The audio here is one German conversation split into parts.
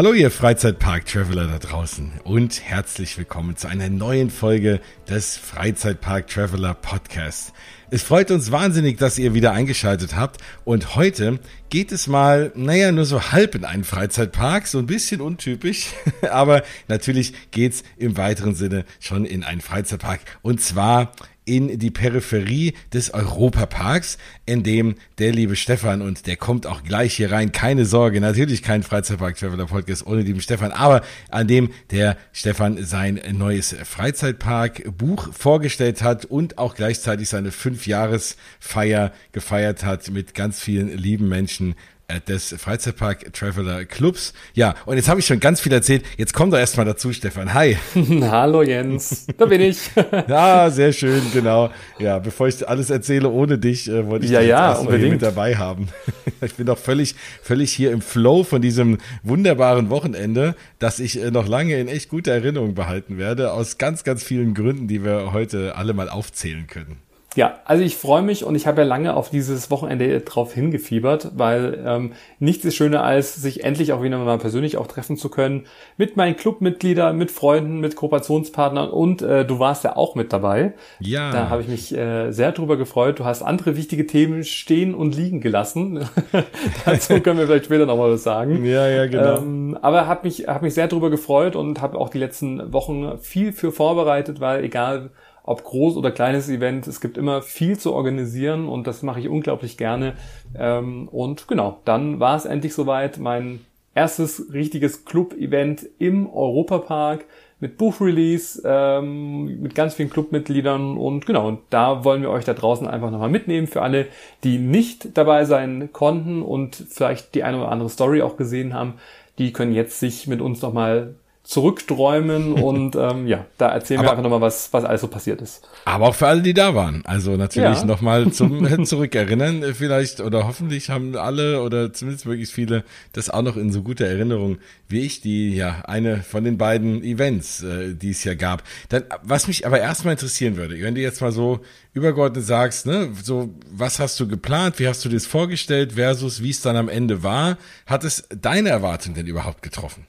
Hallo ihr Freizeitpark-Traveler da draußen und herzlich willkommen zu einer neuen Folge des Freizeitpark-Traveler Podcasts. Es freut uns wahnsinnig, dass ihr wieder eingeschaltet habt und heute geht es mal, naja, nur so halb in einen Freizeitpark, so ein bisschen untypisch, aber natürlich geht's im weiteren Sinne schon in einen Freizeitpark und zwar in die Peripherie des Europaparks, in dem der liebe Stefan und der kommt auch gleich hier rein. Keine Sorge, natürlich kein Freizeitpark Traveler Podcast ohne lieben Stefan, aber an dem der Stefan sein neues Freizeitpark Buch vorgestellt hat und auch gleichzeitig seine Fünfjahresfeier gefeiert hat mit ganz vielen lieben Menschen des Freizeitpark Traveler Clubs. Ja, und jetzt habe ich schon ganz viel erzählt. Jetzt komm doch erstmal dazu, Stefan. Hi. Hallo Jens, da bin ich. ja, sehr schön, genau. Ja, bevor ich alles erzähle ohne dich, äh, wollte ich ja, dich ja, hier mit dabei haben. ich bin doch völlig, völlig hier im Flow von diesem wunderbaren Wochenende, das ich äh, noch lange in echt guter Erinnerung behalten werde, aus ganz, ganz vielen Gründen, die wir heute alle mal aufzählen können. Ja, also ich freue mich und ich habe ja lange auf dieses Wochenende drauf hingefiebert, weil ähm, nichts ist schöner, als sich endlich auch wieder mal persönlich auch treffen zu können mit meinen Clubmitgliedern, mit Freunden, mit Kooperationspartnern und äh, du warst ja auch mit dabei. Ja. Da habe ich mich äh, sehr drüber gefreut. Du hast andere wichtige Themen stehen und liegen gelassen. Dazu können wir vielleicht später nochmal was sagen. Ja, ja, genau. Ähm, aber habe mich, hab mich sehr drüber gefreut und habe auch die letzten Wochen viel für vorbereitet, weil egal ob groß oder kleines Event, es gibt immer viel zu organisieren und das mache ich unglaublich gerne. Ähm, und genau, dann war es endlich soweit, mein erstes richtiges Club-Event im Europapark mit Buchrelease, ähm, mit ganz vielen Clubmitgliedern. Und genau, und da wollen wir euch da draußen einfach nochmal mitnehmen für alle, die nicht dabei sein konnten und vielleicht die eine oder andere Story auch gesehen haben, die können jetzt sich mit uns nochmal zurückträumen und ähm, ja, da erzählen aber, wir einfach nochmal, was, was alles so passiert ist. Aber auch für alle, die da waren. Also natürlich ja. nochmal zum Zurückerinnern vielleicht oder hoffentlich haben alle oder zumindest möglichst viele das auch noch in so guter Erinnerung wie ich, die ja eine von den beiden Events, äh, die es ja gab. Dann, was mich aber erstmal interessieren würde, wenn du jetzt mal so übergeordnet sagst, ne, so was hast du geplant, wie hast du dir das vorgestellt versus wie es dann am Ende war, hat es deine Erwartung denn überhaupt getroffen?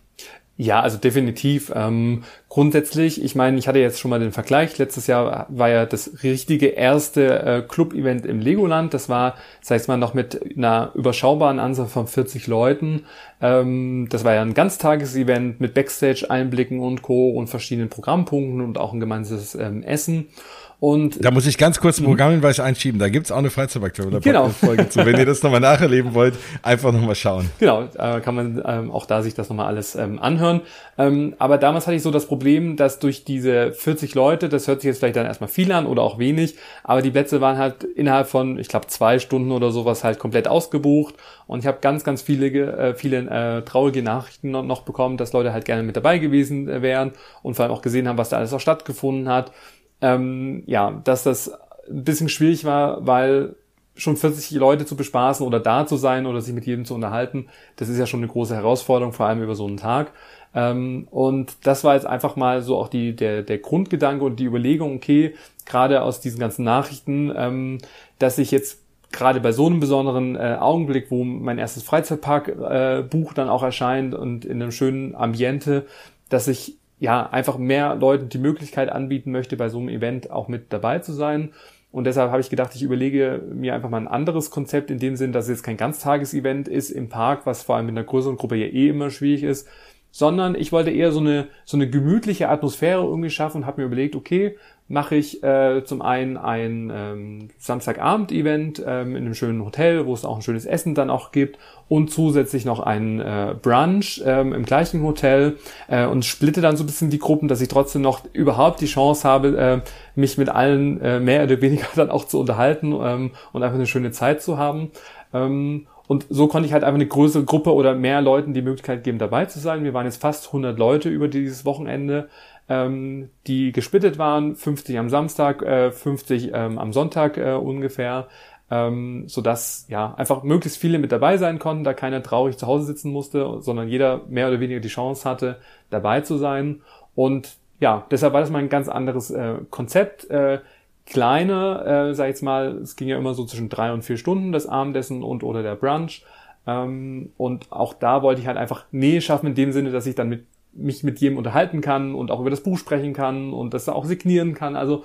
Ja, also definitiv. Ähm, grundsätzlich, ich meine, ich hatte jetzt schon mal den Vergleich. Letztes Jahr war ja das richtige erste äh, Club-Event im Legoland. Das war, sag ich mal, noch mit einer überschaubaren Anzahl von 40 Leuten. Ähm, das war ja ein Ganztagesevent mit Backstage-Einblicken und Co. und verschiedenen Programmpunkten und auch ein gemeinsames ähm, Essen. Und da muss ich ganz kurz ein Programmhinweis einschieben. Da gibt's auch eine Freizeitbakterie genau. Folge zu. Wenn ihr das nochmal nacherleben wollt, einfach nochmal schauen. Genau, äh, kann man ähm, auch da sich das nochmal alles ähm, anhören. Ähm, aber damals hatte ich so das Problem, dass durch diese 40 Leute, das hört sich jetzt vielleicht dann erstmal viel an oder auch wenig, aber die Plätze waren halt innerhalb von, ich glaube, zwei Stunden oder sowas halt komplett ausgebucht. Und ich habe ganz, ganz viele, äh, viele äh, traurige Nachrichten noch bekommen, dass Leute halt gerne mit dabei gewesen äh, wären und vor allem auch gesehen haben, was da alles auch stattgefunden hat ähm, ja, dass das ein bisschen schwierig war, weil schon 40 Leute zu bespaßen oder da zu sein oder sich mit jedem zu unterhalten, das ist ja schon eine große Herausforderung, vor allem über so einen Tag. Ähm, und das war jetzt einfach mal so auch die, der, der Grundgedanke und die Überlegung, okay, gerade aus diesen ganzen Nachrichten, ähm, dass ich jetzt gerade bei so einem besonderen äh, Augenblick, wo mein erstes Freizeitpark-Buch äh, dann auch erscheint und in einem schönen Ambiente, dass ich ja, einfach mehr Leuten die Möglichkeit anbieten möchte, bei so einem Event auch mit dabei zu sein. Und deshalb habe ich gedacht, ich überlege mir einfach mal ein anderes Konzept in dem Sinn, dass es jetzt kein Ganztagesevent ist im Park, was vor allem in einer größeren Gruppe ja eh immer schwierig ist, sondern ich wollte eher so eine, so eine gemütliche Atmosphäre irgendwie schaffen und habe mir überlegt, okay, mache ich äh, zum einen ein ähm, Samstagabend-Event ähm, in einem schönen Hotel, wo es auch ein schönes Essen dann auch gibt und zusätzlich noch ein äh, Brunch ähm, im gleichen Hotel äh, und splitte dann so ein bisschen die Gruppen, dass ich trotzdem noch überhaupt die Chance habe, äh, mich mit allen äh, mehr oder weniger dann auch zu unterhalten ähm, und einfach eine schöne Zeit zu haben. Ähm, und so konnte ich halt einfach eine größere Gruppe oder mehr Leuten die Möglichkeit geben, dabei zu sein. Wir waren jetzt fast 100 Leute über dieses Wochenende, ähm, die gesplittet waren, 50 am Samstag, äh, 50 ähm, am Sonntag äh, ungefähr, ähm, sodass ja einfach möglichst viele mit dabei sein konnten, da keiner traurig zu Hause sitzen musste, sondern jeder mehr oder weniger die Chance hatte, dabei zu sein. Und ja, deshalb war das mal ein ganz anderes äh, Konzept. Äh, kleine, äh, sag ich jetzt mal, es ging ja immer so zwischen drei und vier Stunden das Abendessen und oder der Brunch. Ähm, und auch da wollte ich halt einfach Nähe schaffen in dem Sinne, dass ich dann mit, mich mit jedem unterhalten kann und auch über das Buch sprechen kann und das auch signieren kann. Also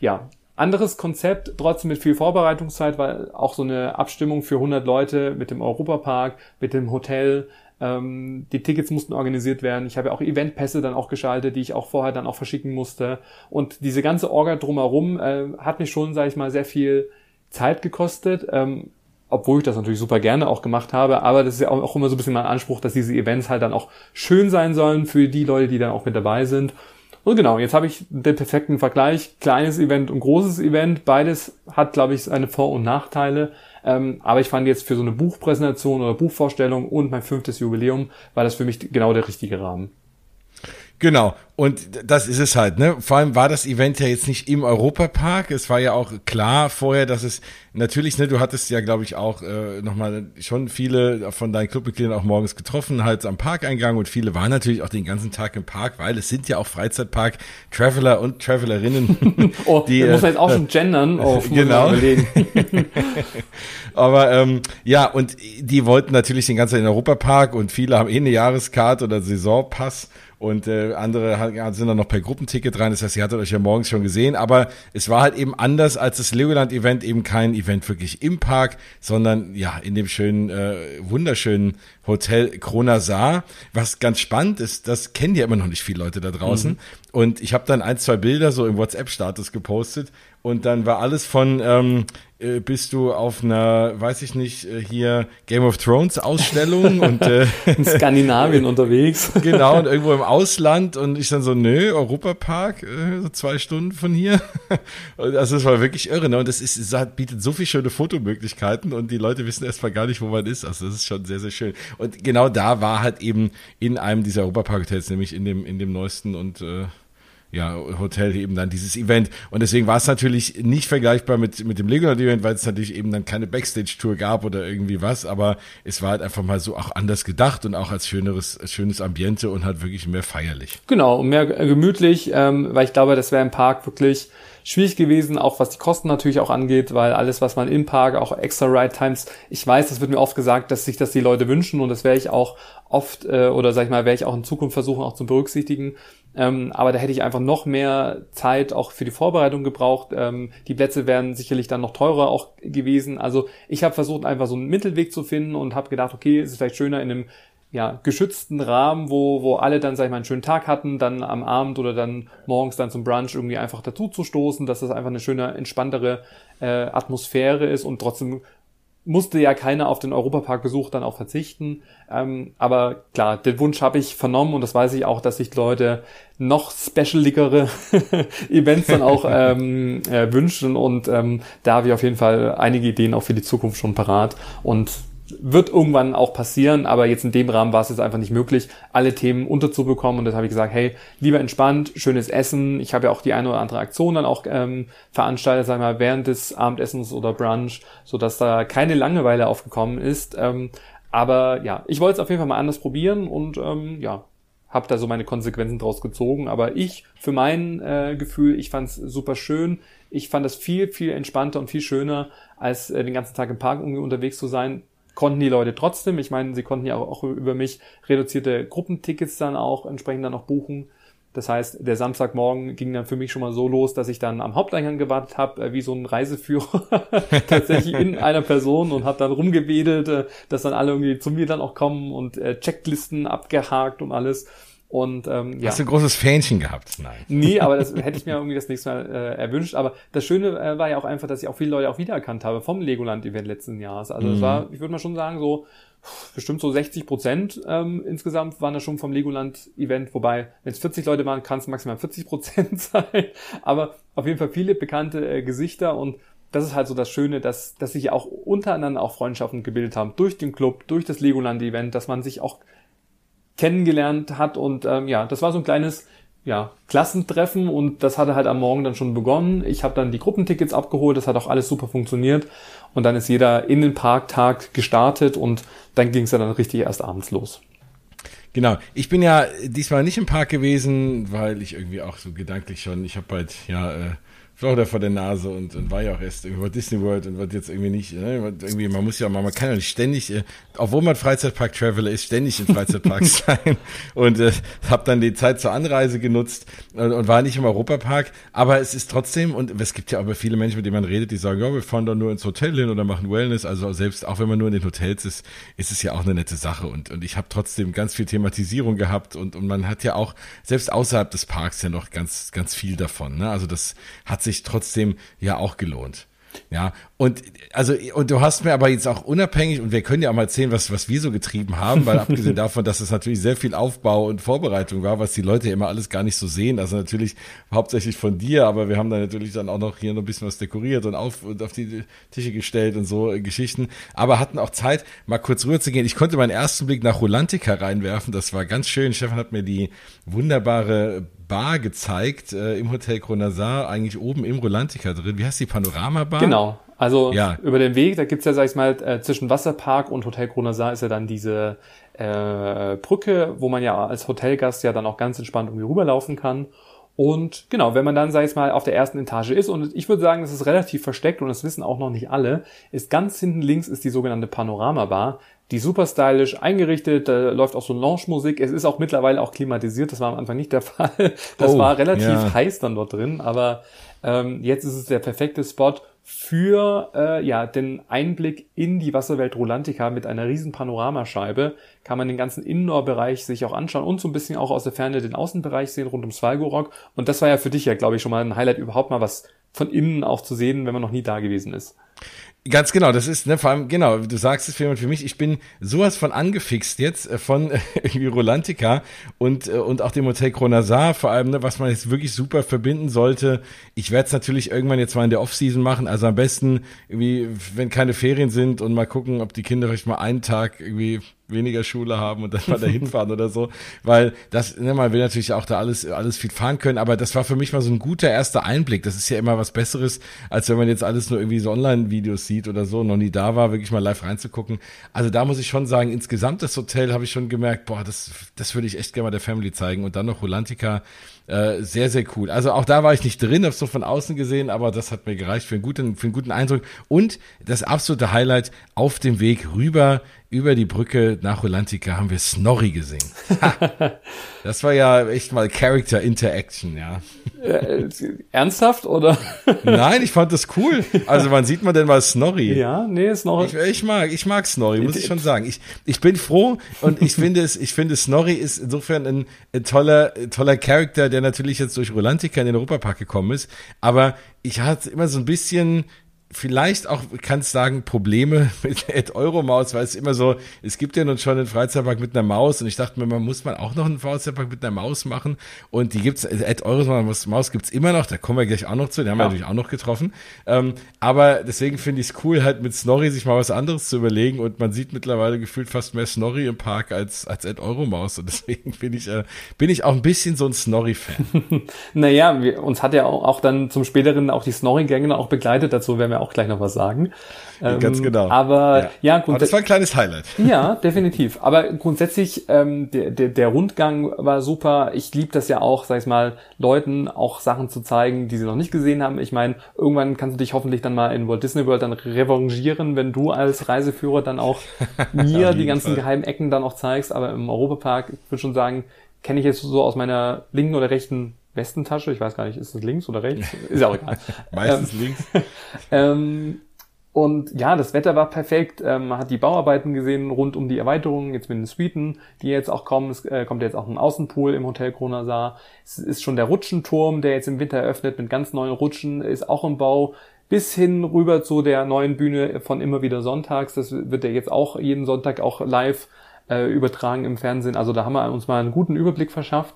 ja, anderes Konzept, trotzdem mit viel Vorbereitungszeit, weil auch so eine Abstimmung für 100 Leute mit dem Europapark, mit dem Hotel, ähm, die Tickets mussten organisiert werden. Ich habe ja auch Eventpässe dann auch geschaltet, die ich auch vorher dann auch verschicken musste. Und diese ganze Orga drumherum äh, hat mich schon, sage ich mal, sehr viel Zeit gekostet. Ähm, obwohl ich das natürlich super gerne auch gemacht habe, aber das ist ja auch immer so ein bisschen mein Anspruch, dass diese Events halt dann auch schön sein sollen für die Leute, die dann auch mit dabei sind. Und genau, jetzt habe ich den perfekten Vergleich, kleines Event und großes Event. Beides hat, glaube ich, seine Vor- und Nachteile. Ähm, aber ich fand jetzt für so eine Buchpräsentation oder Buchvorstellung und mein fünftes Jubiläum war das für mich genau der richtige Rahmen. Genau. Und das ist es halt, ne? Vor allem war das Event ja jetzt nicht im Europapark. Es war ja auch klar vorher, dass es natürlich, ne, du hattest ja, glaube ich, auch äh, nochmal schon viele von deinen Clubmitgliedern auch morgens getroffen, halt am Parkeingang und viele waren natürlich auch den ganzen Tag im Park, weil es sind ja auch Freizeitpark Traveler und Travelerinnen. oh, die, muss man jetzt auch schon gendern. Oh, genau. Aber ähm, ja, und die wollten natürlich den ganzen Tag in den Europapark und viele haben eh eine Jahreskarte oder Saisonpass und äh, andere sind dann noch per Gruppenticket rein. Das heißt, ihr hattet euch ja morgens schon gesehen, aber es war halt eben anders als das Legoland-Event, eben kein Event wirklich im Park, sondern ja, in dem schönen, äh, wunderschönen Hotel Krona Saar. Was ganz spannend ist, das kennen ja immer noch nicht viele Leute da draußen. Mhm. Und ich habe dann ein, zwei Bilder so im WhatsApp-Status gepostet und dann war alles von ähm, äh, bist du auf einer, weiß ich nicht, äh, hier Game of Thrones Ausstellung und äh, in Skandinavien unterwegs. genau, und irgendwo im Ausland und ich dann so, nö, Europapark, äh, so zwei Stunden von hier. also es war wirklich irre, ne? Und es ist, es hat, bietet so viele schöne Fotomöglichkeiten und die Leute wissen erstmal gar nicht, wo man ist. Also das ist schon sehr, sehr schön. Und genau da war halt eben in einem dieser Europapark-Hotels, nämlich in dem, in dem neuesten und äh, ja, Hotel eben dann dieses Event. Und deswegen war es natürlich nicht vergleichbar mit, mit dem Legoland-Event, weil es natürlich eben dann keine Backstage-Tour gab oder irgendwie was, aber es war halt einfach mal so auch anders gedacht und auch als schöneres, schönes Ambiente und halt wirklich mehr feierlich. Genau, mehr gemütlich, ähm, weil ich glaube, das wäre im Park wirklich schwierig gewesen, auch was die Kosten natürlich auch angeht, weil alles, was man im Park, auch extra Ride Times, ich weiß, das wird mir oft gesagt, dass sich das die Leute wünschen und das werde ich auch oft äh, oder sag ich mal, werde ich auch in Zukunft versuchen auch zu berücksichtigen. Ähm, aber da hätte ich einfach noch mehr Zeit auch für die Vorbereitung gebraucht. Ähm, die Plätze wären sicherlich dann noch teurer auch gewesen. Also ich habe versucht einfach so einen Mittelweg zu finden und habe gedacht, okay, es ist vielleicht schöner in einem ja, geschützten Rahmen, wo, wo alle dann, sag ich mal, einen schönen Tag hatten, dann am Abend oder dann morgens dann zum Brunch irgendwie einfach dazu zu stoßen, dass das einfach eine schöne, entspanntere äh, Atmosphäre ist. Und trotzdem musste ja keiner auf den Europapark-Besuch dann auch verzichten. Ähm, aber klar, den Wunsch habe ich vernommen und das weiß ich auch, dass sich Leute noch specialigere Events dann auch ähm, äh, wünschen. Und ähm, da habe ich auf jeden Fall einige Ideen auch für die Zukunft schon parat. Und wird irgendwann auch passieren, aber jetzt in dem Rahmen war es jetzt einfach nicht möglich, alle Themen unterzubekommen und das habe ich gesagt, hey, lieber entspannt, schönes Essen. Ich habe ja auch die eine oder andere Aktion dann auch ähm, veranstaltet, sagen wir mal, während des Abendessens oder Brunch, so dass da keine Langeweile aufgekommen ist. Ähm, aber ja, ich wollte es auf jeden Fall mal anders probieren und ähm, ja, habe da so meine Konsequenzen draus gezogen. Aber ich, für mein äh, Gefühl, ich fand es super schön. Ich fand es viel, viel entspannter und viel schöner, als äh, den ganzen Tag im Park irgendwie unterwegs zu sein konnten die Leute trotzdem. Ich meine, sie konnten ja auch, auch über mich reduzierte Gruppentickets dann auch entsprechend dann noch buchen. Das heißt, der Samstagmorgen ging dann für mich schon mal so los, dass ich dann am Haupteingang gewartet habe, äh, wie so ein Reiseführer, tatsächlich in einer Person und habe dann rumgewedelt, äh, dass dann alle irgendwie zu mir dann auch kommen und äh, Checklisten abgehakt und alles. Und ähm, ja. Hast du ein großes Fähnchen gehabt? Nein. Nee, aber das hätte ich mir irgendwie das nächste Mal äh, erwünscht. Aber das Schöne äh, war ja auch einfach, dass ich auch viele Leute auch wiedererkannt habe vom Legoland-Event letzten Jahres. Also es mhm. war, ich würde mal schon sagen, so bestimmt so 60 Prozent ähm, insgesamt waren das schon vom Legoland-Event. Wobei, wenn es 40 Leute waren, kann es maximal 40 Prozent sein. Aber auf jeden Fall viele bekannte äh, Gesichter und das ist halt so das Schöne, dass, dass sich ja auch untereinander auch Freundschaften gebildet haben durch den Club, durch das Legoland-Event, dass man sich auch kennengelernt hat. Und ähm, ja, das war so ein kleines ja, Klassentreffen und das hatte halt am Morgen dann schon begonnen. Ich habe dann die Gruppentickets abgeholt, das hat auch alles super funktioniert. Und dann ist jeder in den Parktag gestartet und dann ging es ja dann richtig erst abends los. Genau. Ich bin ja diesmal nicht im Park gewesen, weil ich irgendwie auch so gedanklich schon, ich habe bald ja äh, Florida vor der Nase und, und war ja auch erst bei Disney World und wird jetzt irgendwie nicht, ne? irgendwie, man muss ja mal, man kann ja nicht ständig, äh, obwohl man Freizeitpark-Traveler ist, ständig in Freizeitparks sein und äh, habe dann die Zeit zur Anreise genutzt und, und war nicht im Europapark, aber es ist trotzdem, und es gibt ja aber viele Menschen, mit denen man redet, die sagen, ja, wir fahren doch nur ins Hotel hin oder machen Wellness, also selbst, auch wenn man nur in den Hotels ist, ist es ja auch eine nette Sache und, und ich habe trotzdem ganz viel Thematisierung gehabt und, und man hat ja auch, selbst außerhalb des Parks ja noch ganz, ganz viel davon, ne? also das hat sich trotzdem ja auch gelohnt. Ja, und also und du hast mir aber jetzt auch unabhängig und wir können ja auch mal erzählen, was was wir so getrieben haben, weil abgesehen davon, dass es natürlich sehr viel Aufbau und Vorbereitung war, was die Leute immer alles gar nicht so sehen, also natürlich hauptsächlich von dir, aber wir haben da natürlich dann auch noch hier noch ein bisschen was dekoriert und auf und auf die Tische gestellt und so äh, Geschichten, aber hatten auch Zeit mal kurz rüber zu gehen. Ich konnte meinen ersten Blick nach Rolantica reinwerfen, das war ganz schön. Stefan hat mir die wunderbare Bar gezeigt äh, im Hotel Kronasar, eigentlich oben im Rolantica drin. Wie heißt die Panorama-Bar? Genau. Also ja. über den Weg, da gibt's ja, sag ich mal, äh, zwischen Wasserpark und Hotel Kronasar ist ja dann diese äh, Brücke, wo man ja als Hotelgast ja dann auch ganz entspannt irgendwie rüberlaufen kann. Und genau, wenn man dann, sag ich mal, auf der ersten Etage ist, und ich würde sagen, das ist relativ versteckt und das wissen auch noch nicht alle, ist ganz hinten links ist die sogenannte Panorama-Bar die super stylisch eingerichtet, da läuft auch so Lounge-Musik. Es ist auch mittlerweile auch klimatisiert, das war am Anfang nicht der Fall. Das oh, war relativ ja. heiß dann dort drin, aber ähm, jetzt ist es der perfekte Spot für äh, ja den Einblick in die Wasserwelt Rolantica mit einer riesen Panoramascheibe. Kann man den ganzen Indoor-Bereich sich auch anschauen und so ein bisschen auch aus der Ferne den Außenbereich sehen rund ums Valgorok. Und das war ja für dich ja, glaube ich, schon mal ein Highlight, überhaupt mal was von innen auch zu sehen, wenn man noch nie da gewesen ist. Ganz genau, das ist, ne, vor allem, genau, du sagst es für, für mich, ich bin sowas von angefixt jetzt äh, von äh, Rolantica und, äh, und auch dem Hotel Kronasar, vor allem, ne, was man jetzt wirklich super verbinden sollte. Ich werde es natürlich irgendwann jetzt mal in der Offseason machen, also am besten irgendwie, wenn keine Ferien sind und mal gucken, ob die Kinder vielleicht mal einen Tag irgendwie weniger Schule haben und dann mal dahin fahren oder so, weil das, ne, man will natürlich auch da alles, alles viel fahren können, aber das war für mich mal so ein guter erster Einblick. Das ist ja immer was Besseres, als wenn man jetzt alles nur irgendwie so Online-Videos sieht oder so, noch nie da war, wirklich mal live reinzugucken. Also da muss ich schon sagen, insgesamt das Hotel habe ich schon gemerkt, boah, das, das würde ich echt gerne mal der Family zeigen und dann noch Rolantica, äh, sehr, sehr cool. Also auch da war ich nicht drin, hab's so von außen gesehen, aber das hat mir gereicht für einen guten, für einen guten Eindruck. Und das absolute Highlight auf dem Weg rüber über die Brücke nach Rolantica haben wir Snorri gesehen. das war ja echt mal Character Interaction, ja. Äh, ernsthaft oder? Nein, ich fand das cool. Also wann sieht man denn mal Snorri? Ja, nee, Snorri. Ich, ich mag, ich mag Snorri, muss ich schon sagen. Ich, ich bin froh und ich finde es, ich finde Snorri ist insofern ein, ein toller, toller Charakter, der natürlich jetzt durch Rolantica in den Europapark gekommen ist. Aber ich hatte immer so ein bisschen vielleicht auch, kannst sagen, Probleme mit der Ed Euromaus, weil es immer so, es gibt ja nun schon einen Freizeitpark mit einer Maus und ich dachte mir, man muss man auch noch einen Freizeitpark mit einer Maus machen und die gibt's, Ed Euromaus Maus gibt's immer noch, da kommen wir gleich auch noch zu, den haben ja. wir natürlich auch noch getroffen, ähm, aber deswegen finde ich es cool, halt mit Snorri sich mal was anderes zu überlegen und man sieht mittlerweile gefühlt fast mehr Snorri im Park als, als Ed Euromaus und deswegen bin ich, äh, bin ich auch ein bisschen so ein Snorri-Fan. naja, wir, uns hat ja auch, auch dann zum späteren auch die Snorri-Gänge auch begleitet, dazu werden wir auch gleich noch was sagen. Ähm, Ganz genau. Aber ja, ja aber das war ein kleines Highlight. Ja, definitiv. Aber grundsätzlich, ähm, der, der, der Rundgang war super. Ich liebe das ja auch, sag ich mal, Leuten auch Sachen zu zeigen, die sie noch nicht gesehen haben. Ich meine, irgendwann kannst du dich hoffentlich dann mal in Walt Disney World dann revanchieren, wenn du als Reiseführer dann auch mir die ganzen Fall. geheimen Ecken dann auch zeigst. Aber im Europapark, ich würde schon sagen, kenne ich jetzt so aus meiner linken oder rechten Westentasche, ich weiß gar nicht, ist es links oder rechts? Ist ja auch egal. Meistens ähm, links. ähm, und ja, das Wetter war perfekt. Ähm, man hat die Bauarbeiten gesehen rund um die Erweiterungen, jetzt mit den Suiten, die jetzt auch kommen. Es äh, kommt jetzt auch ein Außenpool im Hotel Kronasar. Es ist schon der Rutschenturm, der jetzt im Winter eröffnet mit ganz neuen Rutschen, ist auch im Bau. Bis hin rüber zu der neuen Bühne von immer wieder Sonntags. Das wird ja jetzt auch jeden Sonntag auch live äh, übertragen im Fernsehen. Also da haben wir uns mal einen guten Überblick verschafft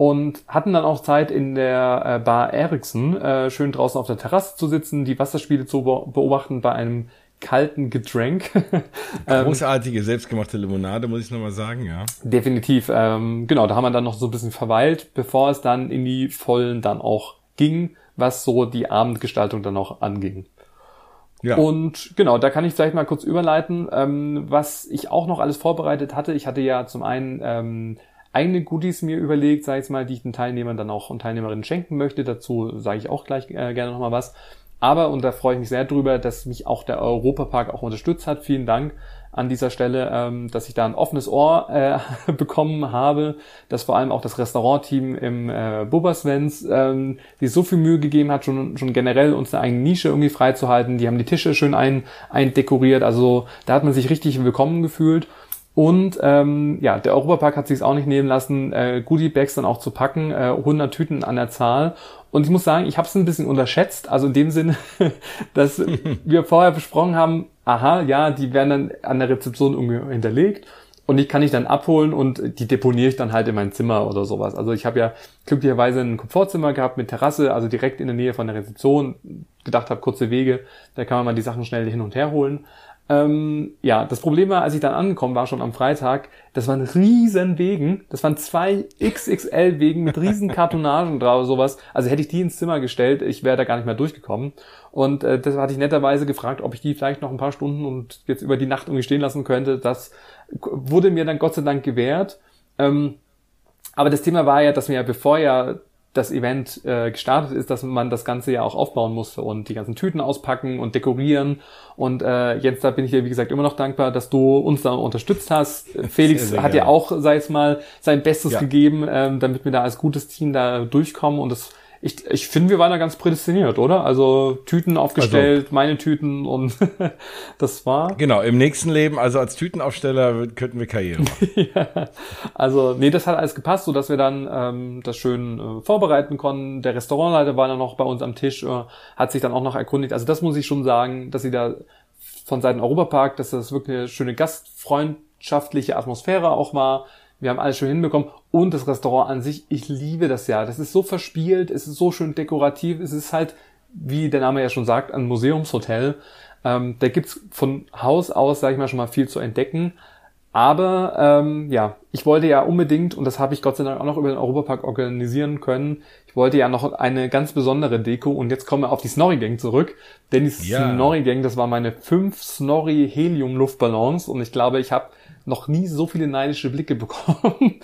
und hatten dann auch Zeit in der äh, Bar Ericsson äh, schön draußen auf der Terrasse zu sitzen, die Wasserspiele zu beobachten bei einem kalten Getränk. Ähm, Großartige selbstgemachte Limonade, muss ich nochmal sagen, ja. Definitiv. Ähm, genau, da haben wir dann noch so ein bisschen verweilt, bevor es dann in die Vollen dann auch ging, was so die Abendgestaltung dann auch anging. Ja. Und genau, da kann ich vielleicht mal kurz überleiten, ähm, was ich auch noch alles vorbereitet hatte. Ich hatte ja zum einen ähm, eigene Goodies mir überlegt, sage ich mal, die ich den Teilnehmern dann auch und Teilnehmerinnen schenken möchte. Dazu sage ich auch gleich äh, gerne nochmal was. Aber, und da freue ich mich sehr drüber, dass mich auch der Europapark auch unterstützt hat. Vielen Dank an dieser Stelle, ähm, dass ich da ein offenes Ohr äh, bekommen habe, dass vor allem auch das Restaurantteam im äh, Bubbersvens ähm, die so viel Mühe gegeben hat, schon, schon generell uns eine eigene Nische irgendwie freizuhalten. Die haben die Tische schön ein, eindekoriert. Also da hat man sich richtig willkommen gefühlt. Und ähm, ja, der Europapark hat sich es auch nicht nehmen lassen, äh, Goodie-Bags dann auch zu packen, äh, 100 Tüten an der Zahl. Und ich muss sagen, ich habe es ein bisschen unterschätzt, also in dem Sinne, dass wir vorher besprochen haben, aha, ja, die werden dann an der Rezeption irgendwie hinterlegt und ich kann ich dann abholen und die deponiere ich dann halt in mein Zimmer oder sowas. Also ich habe ja glücklicherweise ein Komfortzimmer gehabt mit Terrasse, also direkt in der Nähe von der Rezeption, gedacht habe, kurze Wege, da kann man mal die Sachen schnell hin und her holen. Ähm, ja, das Problem war, als ich dann angekommen war, schon am Freitag, das waren riesen Wegen. Das waren zwei XXL-Wegen mit riesen Kartonagen drauf, sowas. Also hätte ich die ins Zimmer gestellt, ich wäre da gar nicht mehr durchgekommen. Und äh, das hatte ich netterweise gefragt, ob ich die vielleicht noch ein paar Stunden und jetzt über die Nacht irgendwie stehen lassen könnte. Das wurde mir dann Gott sei Dank gewährt. Ähm, aber das Thema war ja, dass mir ja bevor ja das Event äh, gestartet ist, dass man das Ganze ja auch aufbauen musste und die ganzen Tüten auspacken und dekorieren. Und äh, jetzt da bin ich dir, wie gesagt, immer noch dankbar, dass du uns da unterstützt hast. Felix sehr, sehr hat ja auch, sei es mal, sein Bestes ja. gegeben, ähm, damit wir da als gutes Team da durchkommen. Und das ich, ich finde, wir waren da ganz prädestiniert, oder? Also Tüten aufgestellt, also, meine Tüten und das war. Genau, im nächsten Leben, also als Tütenaufsteller könnten wir Karriere machen. ja, also, nee, das hat alles gepasst, so dass wir dann ähm, das schön äh, vorbereiten konnten. Der Restaurantleiter war dann noch bei uns am Tisch, äh, hat sich dann auch noch erkundigt. Also das muss ich schon sagen, dass sie da von Seiten Europapark, dass das wirklich eine schöne gastfreundschaftliche Atmosphäre auch war wir haben alles schon hinbekommen. Und das Restaurant an sich, ich liebe das ja. Das ist so verspielt, es ist so schön dekorativ. Es ist halt, wie der Name ja schon sagt, ein Museumshotel. Ähm, da gibt's von Haus aus, sage ich mal, schon mal viel zu entdecken. Aber ähm, ja, ich wollte ja unbedingt, und das habe ich Gott sei Dank auch noch über den Europapark organisieren können, ich wollte ja noch eine ganz besondere Deko und jetzt kommen wir auf die Snorri Gang zurück. Denn die ja. Snorri Gang, das war meine fünf Snorri Helium Luftballons und ich glaube, ich habe noch nie so viele neidische Blicke bekommen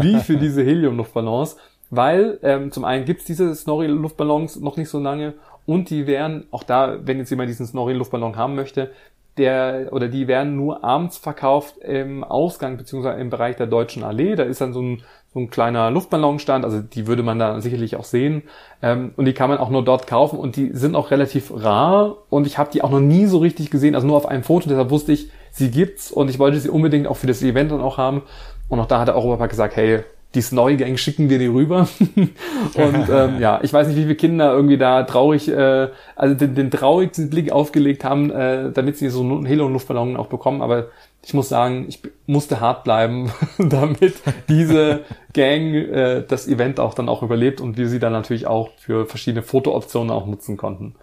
wie für diese Helium-Luftballons, weil ähm, zum einen gibt's diese Snorri-Luftballons noch nicht so lange und die werden, auch da, wenn jetzt jemand diesen Snorri-Luftballon haben möchte, der oder die werden nur abends verkauft im Ausgang beziehungsweise im Bereich der Deutschen Allee. Da ist dann so ein, so ein kleiner Luftballonstand, also die würde man da sicherlich auch sehen. Ähm, und die kann man auch nur dort kaufen und die sind auch relativ rar und ich habe die auch noch nie so richtig gesehen, also nur auf einem Foto, deshalb wusste ich, sie gibt's und ich wollte sie unbedingt auch für das Event dann auch haben. Und auch da hat der Europapark gesagt, hey, die Snowy Gang schicken wir die rüber. und ähm, ja, ich weiß nicht, wie viele Kinder irgendwie da traurig, äh, also den, den traurigsten Blick aufgelegt haben, äh, damit sie so einen Helium-Luftballon auch bekommen. Aber ich muss sagen, ich musste hart bleiben, damit diese Gang äh, das Event auch dann auch überlebt und wir sie dann natürlich auch für verschiedene Fotooptionen auch nutzen konnten.